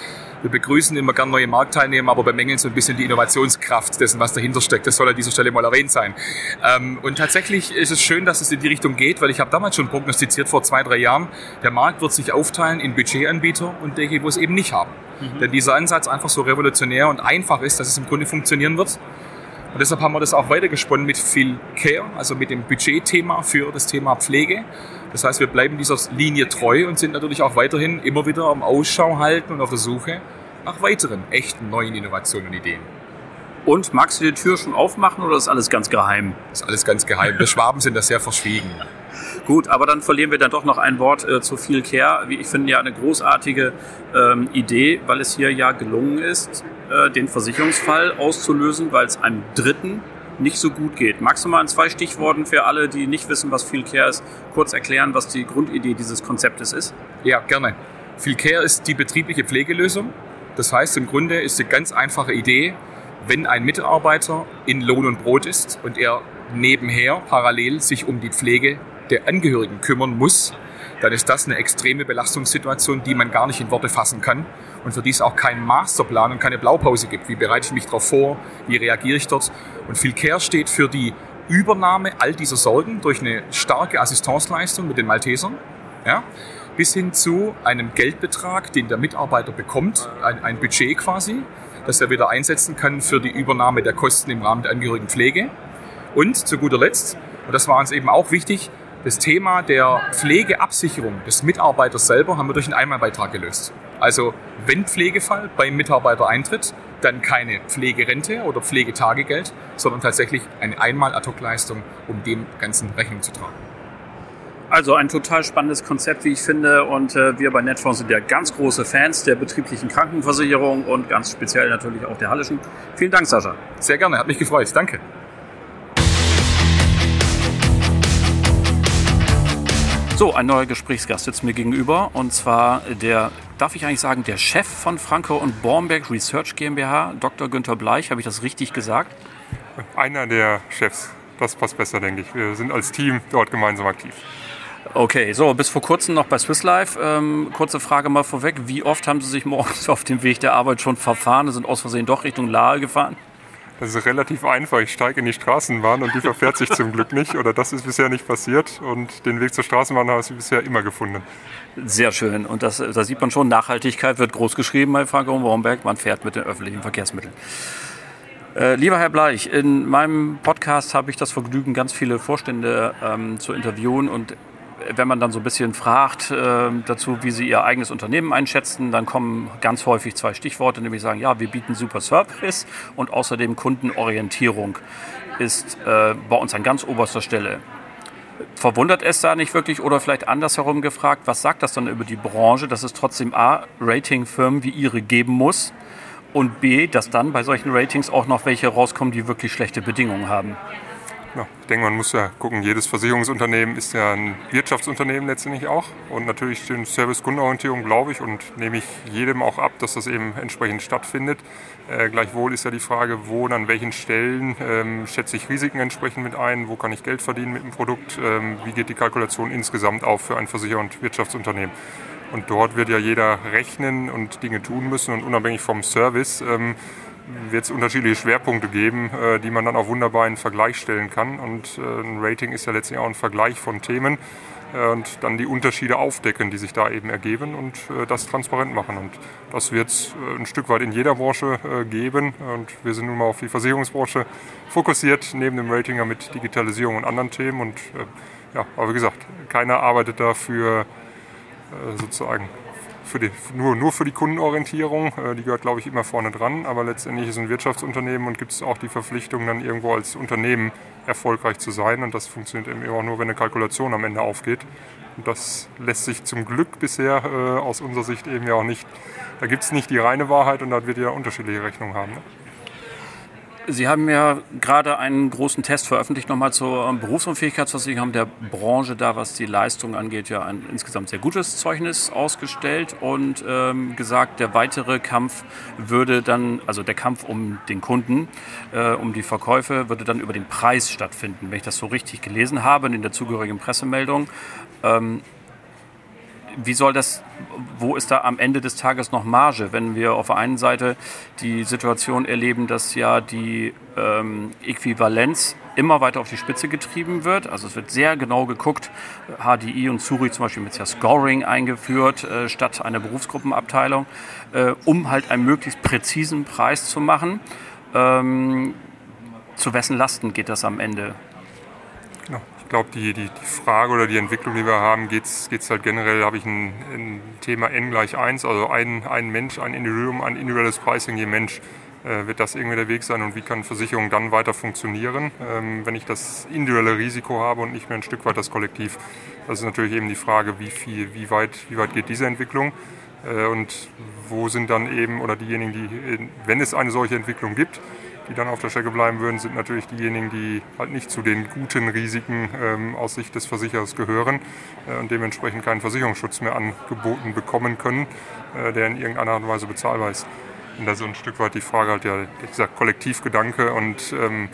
wir begrüßen immer gern neue Marktteilnehmer, aber bemängeln so ein bisschen die Innovationskraft dessen, was dahinter steckt. Das soll an dieser Stelle mal erwähnt sein. Ähm, und tatsächlich ist es schön, dass es in die Richtung geht, weil ich habe damals schon prognostiziert vor zwei, drei Jahren, der Markt wird sich aufteilen in Budgetanbieter und die, wo es eben nicht haben. Mhm. Denn dieser Ansatz einfach so revolutionär und einfach ist, dass es im Grunde funktionieren wird. Und deshalb haben wir das auch weitergesponnen mit viel Care, also mit dem Budgetthema für das Thema Pflege. Das heißt, wir bleiben dieser Linie treu und sind natürlich auch weiterhin immer wieder am Ausschau halten und auf der Suche nach weiteren echten neuen Innovationen und Ideen. Und magst du die Tür schon aufmachen oder ist alles ganz geheim? Ist alles ganz geheim. Wir Schwaben sind da sehr verschwiegen. Gut, aber dann verlieren wir dann doch noch ein Wort äh, zu viel Care. Wie ich finde, ja eine großartige ähm, Idee, weil es hier ja gelungen ist, äh, den Versicherungsfall auszulösen, weil es einem Dritten nicht so gut geht. Magst du mal in zwei Stichworten für alle, die nicht wissen, was Feel Care ist, kurz erklären, was die Grundidee dieses Konzeptes ist? Ja, gerne. Feel Care ist die betriebliche Pflegelösung. Das heißt, im Grunde ist eine ganz einfache Idee, wenn ein Mitarbeiter in Lohn und Brot ist und er nebenher parallel sich um die Pflege der Angehörigen kümmern muss, dann ist das eine extreme Belastungssituation, die man gar nicht in Worte fassen kann und für die es auch keinen Masterplan und keine Blaupause gibt. Wie bereite ich mich darauf vor? Wie reagiere ich dort? Und viel Care steht für die Übernahme all dieser Sorgen durch eine starke Assistenzleistung mit den Maltesern, ja, bis hin zu einem Geldbetrag, den der Mitarbeiter bekommt, ein, ein Budget quasi, das er wieder einsetzen kann für die Übernahme der Kosten im Rahmen der Angehörigenpflege. Und zu guter Letzt, und das war uns eben auch wichtig, das Thema der Pflegeabsicherung des Mitarbeiters selber haben wir durch einen Einmalbeitrag gelöst. Also wenn Pflegefall beim Mitarbeiter eintritt, dann keine Pflegerente oder Pflegetagegeld, sondern tatsächlich eine Einmal-Ad-Hoc-Leistung, um dem Ganzen Rechnung zu tragen. Also ein total spannendes Konzept, wie ich finde. Und äh, wir bei Netfonds sind ja ganz große Fans der betrieblichen Krankenversicherung und ganz speziell natürlich auch der Hallischen. Vielen Dank, Sascha. Sehr gerne, hat mich gefreut. Danke. So, ein neuer Gesprächsgast sitzt mir gegenüber und zwar der, darf ich eigentlich sagen, der Chef von Franco und Bornberg Research GmbH, Dr. Günther Bleich. Habe ich das richtig gesagt? Einer der Chefs. Das passt besser, denke ich. Wir sind als Team dort gemeinsam aktiv. Okay, so, bis vor kurzem noch bei Swiss Life. Ähm, kurze Frage mal vorweg. Wie oft haben Sie sich morgens auf dem Weg der Arbeit schon verfahren und sind aus Versehen doch Richtung Lahe gefahren? Das ist relativ einfach. Ich steige in die Straßenbahn und die verfährt sich zum Glück nicht. Oder das ist bisher nicht passiert. Und den Weg zur Straßenbahn habe ich bisher immer gefunden. Sehr schön. Und das, da sieht man schon, Nachhaltigkeit wird groß geschrieben bei Franco Wormberg. Man fährt mit den öffentlichen Verkehrsmitteln. Äh, lieber Herr Bleich, in meinem Podcast habe ich das Vergnügen, ganz viele Vorstände ähm, zu interviewen und wenn man dann so ein bisschen fragt äh, dazu, wie sie ihr eigenes Unternehmen einschätzen, dann kommen ganz häufig zwei Stichworte, nämlich sagen, ja, wir bieten super Service und außerdem Kundenorientierung ist äh, bei uns an ganz oberster Stelle. Verwundert es da nicht wirklich oder vielleicht andersherum gefragt, was sagt das dann über die Branche, dass es trotzdem A, Ratingfirmen wie ihre geben muss und B, dass dann bei solchen Ratings auch noch welche rauskommen, die wirklich schlechte Bedingungen haben? Ja, ich denke, man muss ja gucken, jedes Versicherungsunternehmen ist ja ein Wirtschaftsunternehmen letztendlich auch. Und natürlich die Service-Kundenorientierung glaube ich und nehme ich jedem auch ab, dass das eben entsprechend stattfindet. Äh, gleichwohl ist ja die Frage, wo und an welchen Stellen ähm, schätze ich Risiken entsprechend mit ein, wo kann ich Geld verdienen mit dem Produkt, ähm, wie geht die Kalkulation insgesamt auf für ein Versicher- und Wirtschaftsunternehmen. Und dort wird ja jeder rechnen und Dinge tun müssen und unabhängig vom Service. Ähm, wird es unterschiedliche Schwerpunkte geben, äh, die man dann auch wunderbar in Vergleich stellen kann. Und äh, ein Rating ist ja letztlich auch ein Vergleich von Themen äh, und dann die Unterschiede aufdecken, die sich da eben ergeben und äh, das transparent machen. Und das wird es äh, ein Stück weit in jeder Branche geben. Und wir sind nun mal auf die Versicherungsbranche fokussiert, neben dem Rating ja mit Digitalisierung und anderen Themen. Und ja, aber wie gesagt, keiner arbeitet dafür sozusagen für die, nur, nur für die Kundenorientierung. Äh, die gehört, glaube ich, immer vorne dran. Aber letztendlich ist es ein Wirtschaftsunternehmen und gibt es auch die Verpflichtung, dann irgendwo als Unternehmen erfolgreich zu sein. Und das funktioniert eben auch nur, wenn eine Kalkulation am Ende aufgeht. Und das lässt sich zum Glück bisher äh, aus unserer Sicht eben ja auch nicht, da gibt es nicht die reine Wahrheit und da wird ja unterschiedliche Rechnungen haben. Ne? Sie haben ja gerade einen großen Test veröffentlicht nochmal zur Berufsunfähigkeitsversicherung der Branche, da was die Leistung angeht, ja ein insgesamt sehr gutes Zeugnis ausgestellt und ähm, gesagt, der weitere Kampf würde dann, also der Kampf um den Kunden, äh, um die Verkäufe, würde dann über den Preis stattfinden, wenn ich das so richtig gelesen habe in der zugehörigen Pressemeldung. Ähm, wie soll das, wo ist da am Ende des Tages noch Marge, wenn wir auf der einen Seite die Situation erleben, dass ja die ähm, Äquivalenz immer weiter auf die Spitze getrieben wird. Also es wird sehr genau geguckt. HDI und Zurich zum Beispiel mit ja Scoring eingeführt äh, statt einer Berufsgruppenabteilung, äh, um halt einen möglichst präzisen Preis zu machen. Ähm, zu wessen Lasten geht das am Ende? Ich glaube, die, die, die, Frage oder die Entwicklung, die wir haben, geht es halt generell, habe ich ein, ein, Thema n gleich 1, also ein, ein Mensch, ein Individuum, ein individuelles Pricing je Mensch. Äh, wird das irgendwie der Weg sein und wie kann Versicherung dann weiter funktionieren, ähm, wenn ich das individuelle Risiko habe und nicht mehr ein Stück weit das Kollektiv? Das ist natürlich eben die Frage, wie, viel, wie, weit, wie weit geht diese Entwicklung äh, und wo sind dann eben, oder diejenigen, die, wenn es eine solche Entwicklung gibt, die dann auf der Strecke bleiben würden, sind natürlich diejenigen, die halt nicht zu den guten Risiken ähm, aus Sicht des Versicherers gehören äh, und dementsprechend keinen Versicherungsschutz mehr angeboten bekommen können, äh, der in irgendeiner Art und Weise bezahlbar ist. Und da ist so ein Stück weit die Frage halt ja, dieser Kollektivgedanke und ähm,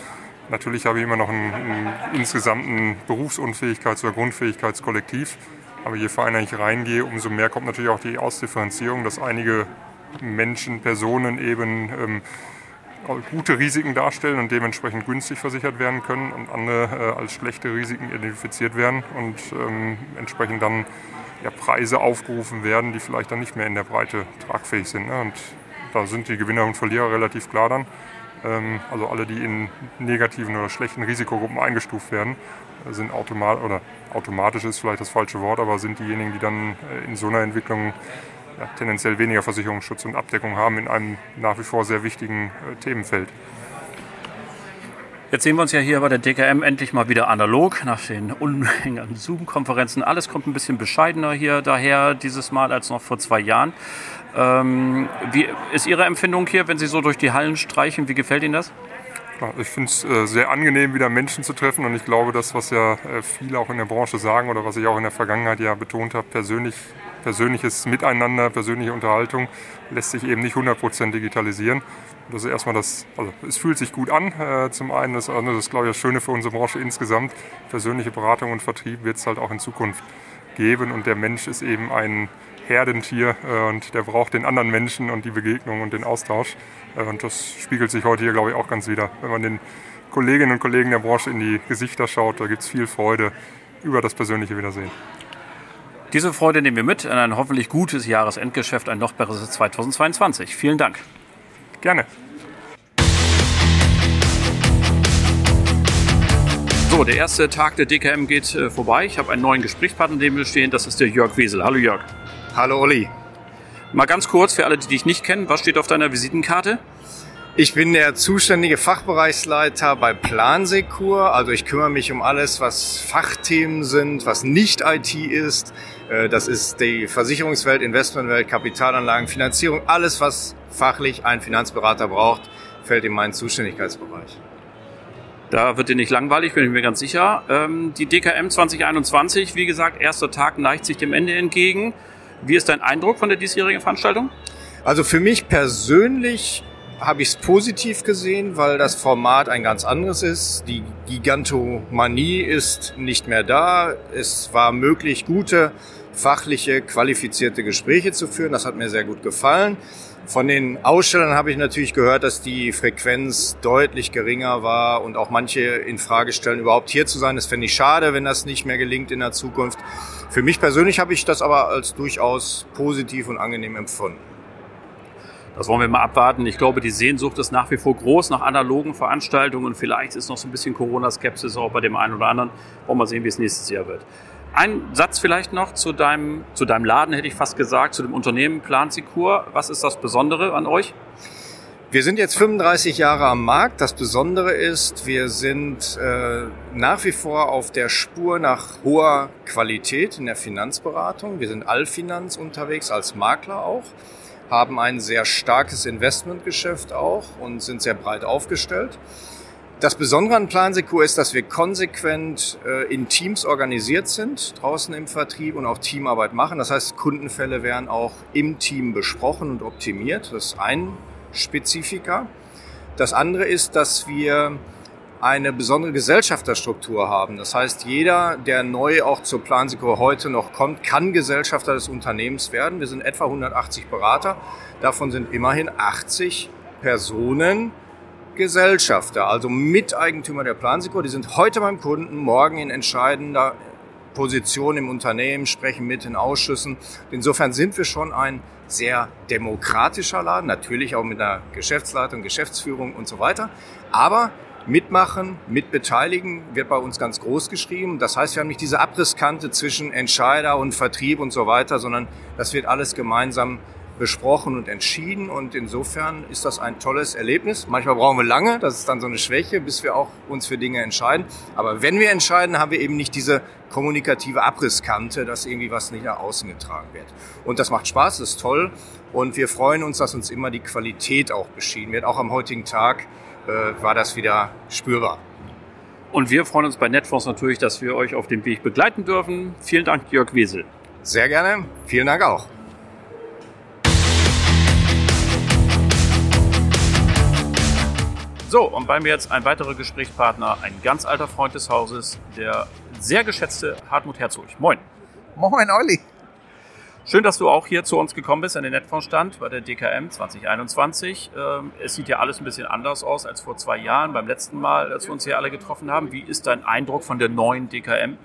natürlich habe ich immer noch einen, einen insgesamten Berufsunfähigkeits- oder Grundfähigkeitskollektiv. Aber je feiner ich reingehe, umso mehr kommt natürlich auch die Ausdifferenzierung, dass einige Menschen, Personen eben ähm, gute Risiken darstellen und dementsprechend günstig versichert werden können und andere äh, als schlechte Risiken identifiziert werden und ähm, entsprechend dann ja, Preise aufgerufen werden, die vielleicht dann nicht mehr in der Breite tragfähig sind. Ne? Und da sind die Gewinner und Verlierer relativ klar dann. Ähm, also alle, die in negativen oder schlechten Risikogruppen eingestuft werden, sind automatisch, oder automatisch ist vielleicht das falsche Wort, aber sind diejenigen, die dann äh, in so einer Entwicklung ja, tendenziell weniger Versicherungsschutz und Abdeckung haben in einem nach wie vor sehr wichtigen äh, Themenfeld. Jetzt sehen wir uns ja hier bei der DKM endlich mal wieder analog nach den Unmengen an Zoom-Konferenzen. Alles kommt ein bisschen bescheidener hier daher dieses Mal als noch vor zwei Jahren. Ähm, wie ist Ihre Empfindung hier, wenn Sie so durch die Hallen streichen? Wie gefällt Ihnen das? Ich finde es äh, sehr angenehm, wieder Menschen zu treffen und ich glaube, das, was ja äh, viele auch in der Branche sagen oder was ich auch in der Vergangenheit ja betont habe, persönlich persönliches Miteinander, persönliche Unterhaltung lässt sich eben nicht 100% digitalisieren. Das ist erstmal das, also es fühlt sich gut an, äh, zum einen. Das andere, ist, glaube ich, das Schöne für unsere Branche insgesamt. Persönliche Beratung und Vertrieb wird es halt auch in Zukunft geben und der Mensch ist eben ein Herdentier äh, und der braucht den anderen Menschen und die Begegnung und den Austausch. Äh, und das spiegelt sich heute hier, glaube ich, auch ganz wieder. Wenn man den Kolleginnen und Kollegen der Branche in die Gesichter schaut, da gibt es viel Freude über das persönliche Wiedersehen. Diese Freude nehmen wir mit in ein hoffentlich gutes Jahresendgeschäft, ein noch besseres 2022. Vielen Dank. Gerne. So, der erste Tag der DKM geht äh, vorbei. Ich habe einen neuen Gesprächspartner neben mir stehen. Das ist der Jörg Wesel. Hallo Jörg. Hallo Olli. Mal ganz kurz für alle, die dich nicht kennen, was steht auf deiner Visitenkarte? Ich bin der zuständige Fachbereichsleiter bei Plansekur. Also ich kümmere mich um alles, was Fachthemen sind, was nicht IT ist. Äh, das ist die Versicherungswelt, Investmentwelt, Kapitalanlagen, Finanzierung. Alles, was fachlich ein Finanzberater braucht, fällt in meinen Zuständigkeitsbereich. Da wird dir nicht langweilig, bin ich mir ganz sicher. Ähm, die DKM 2021, wie gesagt, erster Tag neigt sich dem Ende entgegen. Wie ist dein Eindruck von der diesjährigen Veranstaltung? Also für mich persönlich habe ich es positiv gesehen, weil das Format ein ganz anderes ist. Die Gigantomanie ist nicht mehr da. Es war möglich, gute, fachliche, qualifizierte Gespräche zu führen. Das hat mir sehr gut gefallen. Von den Ausstellern habe ich natürlich gehört, dass die Frequenz deutlich geringer war und auch manche in Frage stellen, überhaupt hier zu sein. Das fände ich schade, wenn das nicht mehr gelingt in der Zukunft. Für mich persönlich habe ich das aber als durchaus positiv und angenehm empfunden. Das wollen wir mal abwarten. Ich glaube, die Sehnsucht ist nach wie vor groß nach analogen Veranstaltungen. Vielleicht ist noch so ein bisschen Corona-Skepsis auch bei dem einen oder anderen. Wollen wir sehen, wie es nächstes Jahr wird. Ein Satz vielleicht noch zu deinem, zu deinem Laden, hätte ich fast gesagt, zu dem Unternehmen Plansikur. Was ist das Besondere an euch? Wir sind jetzt 35 Jahre am Markt. Das Besondere ist, wir sind äh, nach wie vor auf der Spur nach hoher Qualität in der Finanzberatung. Wir sind Allfinanz unterwegs als Makler auch haben ein sehr starkes Investmentgeschäft auch und sind sehr breit aufgestellt. Das Besondere an Plansekur ist, dass wir konsequent äh, in Teams organisiert sind, draußen im Vertrieb und auch Teamarbeit machen. Das heißt, Kundenfälle werden auch im Team besprochen und optimiert. Das ist ein Spezifika. Das andere ist, dass wir eine besondere Gesellschafterstruktur haben. Das heißt, jeder, der neu auch zur Plansikur heute noch kommt, kann Gesellschafter des Unternehmens werden. Wir sind etwa 180 Berater. Davon sind immerhin 80 Personen Gesellschafter, also Miteigentümer der Plansikur. Die sind heute beim Kunden, morgen in entscheidender Position im Unternehmen, sprechen mit in Ausschüssen. Insofern sind wir schon ein sehr demokratischer Laden, natürlich auch mit einer Geschäftsleitung, Geschäftsführung und so weiter. Aber mitmachen, mitbeteiligen, wird bei uns ganz groß geschrieben. Das heißt, wir haben nicht diese Abrisskante zwischen Entscheider und Vertrieb und so weiter, sondern das wird alles gemeinsam besprochen und entschieden und insofern ist das ein tolles Erlebnis. Manchmal brauchen wir lange, das ist dann so eine Schwäche, bis wir auch uns für Dinge entscheiden. Aber wenn wir entscheiden, haben wir eben nicht diese kommunikative Abrisskante, dass irgendwie was nicht nach außen getragen wird. Und das macht Spaß, das ist toll und wir freuen uns, dass uns immer die Qualität auch beschieden wird, auch am heutigen Tag äh, war das wieder spürbar. Und wir freuen uns bei Netfonds natürlich, dass wir euch auf dem Weg begleiten dürfen. Vielen Dank, Jörg Wesel. Sehr gerne. Vielen Dank auch. So, und bei mir jetzt ein weiterer Gesprächspartner, ein ganz alter Freund des Hauses, der sehr geschätzte Hartmut Herzog. Moin. Moin, Olli. Schön, dass du auch hier zu uns gekommen bist an den Netfondsstand bei der DKM 2021. Ähm, es sieht ja alles ein bisschen anders aus als vor zwei Jahren, beim letzten Mal, als wir uns hier alle getroffen haben. Wie ist dein Eindruck von der neuen DKM?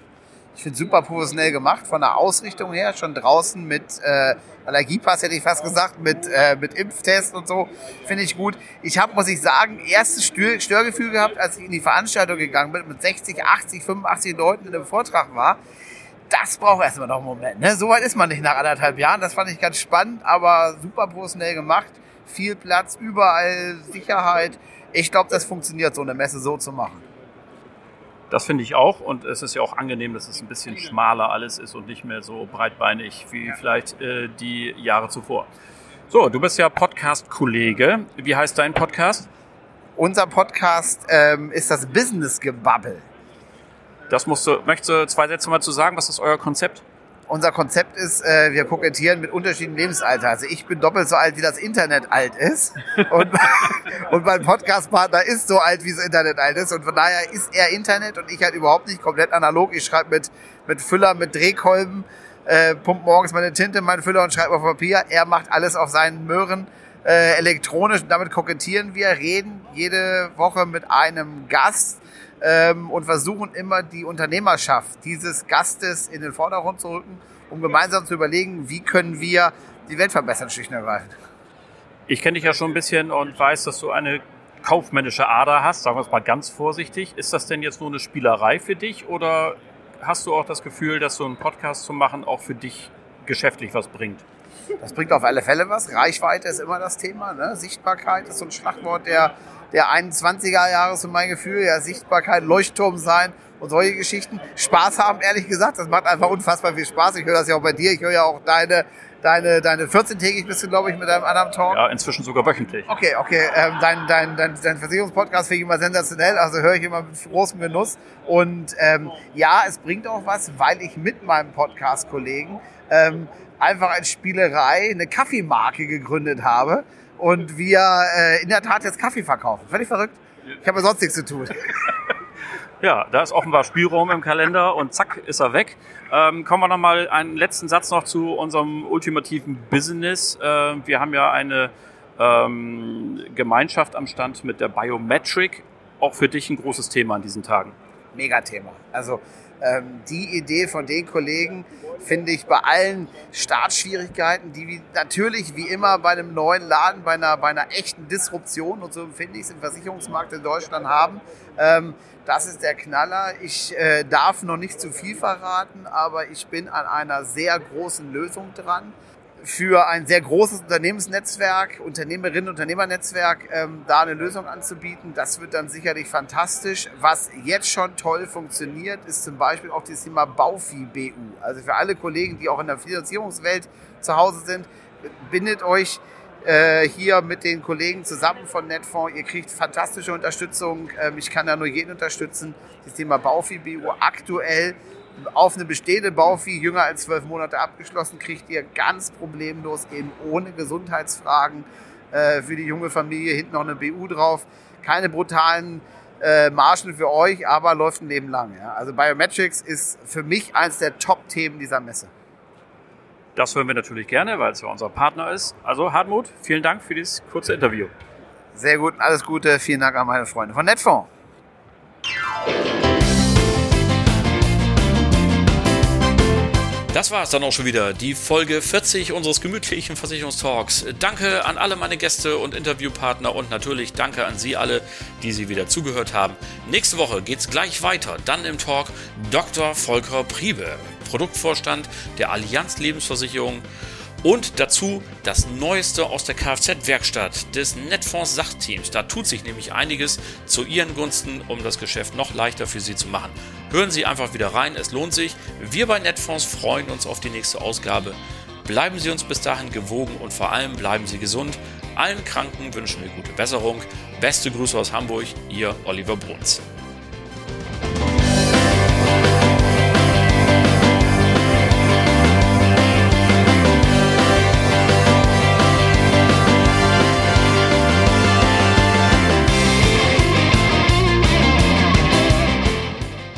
Ich finde super professionell gemacht, von der Ausrichtung her, schon draußen mit äh, Allergiepass, hätte ich fast gesagt, mit, äh, mit Impftest und so, finde ich gut. Ich habe, muss ich sagen, erstes Stör Störgefühl gehabt, als ich in die Veranstaltung gegangen bin, mit 60, 80, 85 Leuten in einem Vortrag war das braucht erstmal noch einen Moment. Ne? So weit ist man nicht nach anderthalb Jahren. Das fand ich ganz spannend, aber super professionell gemacht. Viel Platz, überall Sicherheit. Ich glaube, das funktioniert, so eine Messe so zu machen. Das finde ich auch und es ist ja auch angenehm, dass es ein bisschen schmaler alles ist und nicht mehr so breitbeinig wie vielleicht äh, die Jahre zuvor. So, du bist ja Podcast-Kollege. Wie heißt dein Podcast? Unser Podcast ähm, ist das Business Gebabbel. Das musst du, möchtest du zwei Sätze mal zu sagen? Was ist euer Konzept? Unser Konzept ist, äh, wir kokettieren mit unterschiedlichen Lebensalter. Also ich bin doppelt so alt, wie das Internet alt ist. Und, und mein Podcastpartner ist so alt, wie das Internet alt ist. Und von daher ist er Internet und ich halt überhaupt nicht komplett analog. Ich schreibe mit, mit Füller, mit Drehkolben, äh, pump morgens meine Tinte in meinen Füller und schreibe auf Papier. Er macht alles auf seinen Möhren äh, elektronisch. Und damit kokettieren wir, reden jede Woche mit einem Gast ähm, und versuchen immer die Unternehmerschaft dieses Gastes in den Vordergrund zu rücken, um gemeinsam zu überlegen, wie können wir die Welt verbessern, schlicht und ergreifend. Ich kenne dich ja schon ein bisschen und weiß, dass du eine kaufmännische Ader hast, sagen wir es mal ganz vorsichtig. Ist das denn jetzt nur eine Spielerei für dich oder hast du auch das Gefühl, dass so ein Podcast zu machen auch für dich geschäftlich was bringt? Das bringt auf alle Fälle was. Reichweite ist immer das Thema. Ne? Sichtbarkeit ist so ein Schlagwort der der 21er Jahre zu meinem Gefühl, ja, Sichtbarkeit, Leuchtturm sein und solche Geschichten. Spaß haben, ehrlich gesagt, das macht einfach unfassbar viel Spaß. Ich höre das ja auch bei dir, ich höre ja auch deine deine, deine 14-tägig bist du, glaube ich, mit deinem anderen Talk. Ja, inzwischen sogar wöchentlich. Okay, okay. Ähm, dein, dein, dein, dein Versicherungspodcast finde ich immer sensationell, also höre ich immer mit großem Genuss. Und ähm, ja, es bringt auch was, weil ich mit meinem Podcast-Kollegen ähm, einfach als Spielerei eine Kaffeemarke gegründet habe und wir äh, in der Tat jetzt Kaffee verkaufen. Völlig verrückt. Ich habe ja sonst nichts zu tun. Ja, da ist offenbar Spielraum im Kalender und zack ist er weg. Ähm, kommen wir nochmal einen letzten Satz noch zu unserem ultimativen Business. Äh, wir haben ja eine ähm, Gemeinschaft am Stand mit der Biometric. Auch für dich ein großes Thema an diesen Tagen. Megathema. Also ähm, die Idee von den Kollegen finde ich bei allen Startschwierigkeiten, die wie, natürlich wie immer bei einem neuen Laden, bei einer, bei einer echten Disruption, und so empfinde ich es im Versicherungsmarkt in Deutschland haben, ähm, das ist der Knaller. Ich äh, darf noch nicht zu viel verraten, aber ich bin an einer sehr großen Lösung dran für ein sehr großes Unternehmensnetzwerk, Unternehmerinnen, Unternehmernetzwerk, ähm, da eine Lösung anzubieten. Das wird dann sicherlich fantastisch. Was jetzt schon toll funktioniert, ist zum Beispiel auch das Thema Baufi BU. Also für alle Kollegen, die auch in der Finanzierungswelt zu Hause sind, bindet euch äh, hier mit den Kollegen zusammen von Netfonds. Ihr kriegt fantastische Unterstützung. Ähm, ich kann da nur jeden unterstützen. Das Thema Baufi BU aktuell auf eine bestehende Bauvieh jünger als zwölf Monate abgeschlossen, kriegt ihr ganz problemlos eben ohne Gesundheitsfragen äh, für die junge Familie hinten noch eine BU drauf. Keine brutalen äh, Margen für euch, aber läuft ein Leben lang. Ja. Also Biometrics ist für mich eines der Top-Themen dieser Messe. Das hören wir natürlich gerne, weil es ja unser Partner ist. Also Hartmut, vielen Dank für dieses kurze Interview. Sehr gut, alles Gute. Vielen Dank an meine Freunde von Netfonds. Das war es dann auch schon wieder, die Folge 40 unseres gemütlichen Versicherungstalks. Danke an alle meine Gäste und Interviewpartner und natürlich danke an Sie alle, die Sie wieder zugehört haben. Nächste Woche geht es gleich weiter, dann im Talk Dr. Volker Priebe, Produktvorstand der Allianz Lebensversicherung und dazu das Neueste aus der Kfz-Werkstatt des Netfonds Sachteams. Da tut sich nämlich einiges zu Ihren Gunsten, um das Geschäft noch leichter für Sie zu machen. Hören Sie einfach wieder rein, es lohnt sich. Wir bei Netfonds freuen uns auf die nächste Ausgabe. Bleiben Sie uns bis dahin gewogen und vor allem bleiben Sie gesund. Allen Kranken wünschen wir gute Besserung. Beste Grüße aus Hamburg, Ihr Oliver Bruns.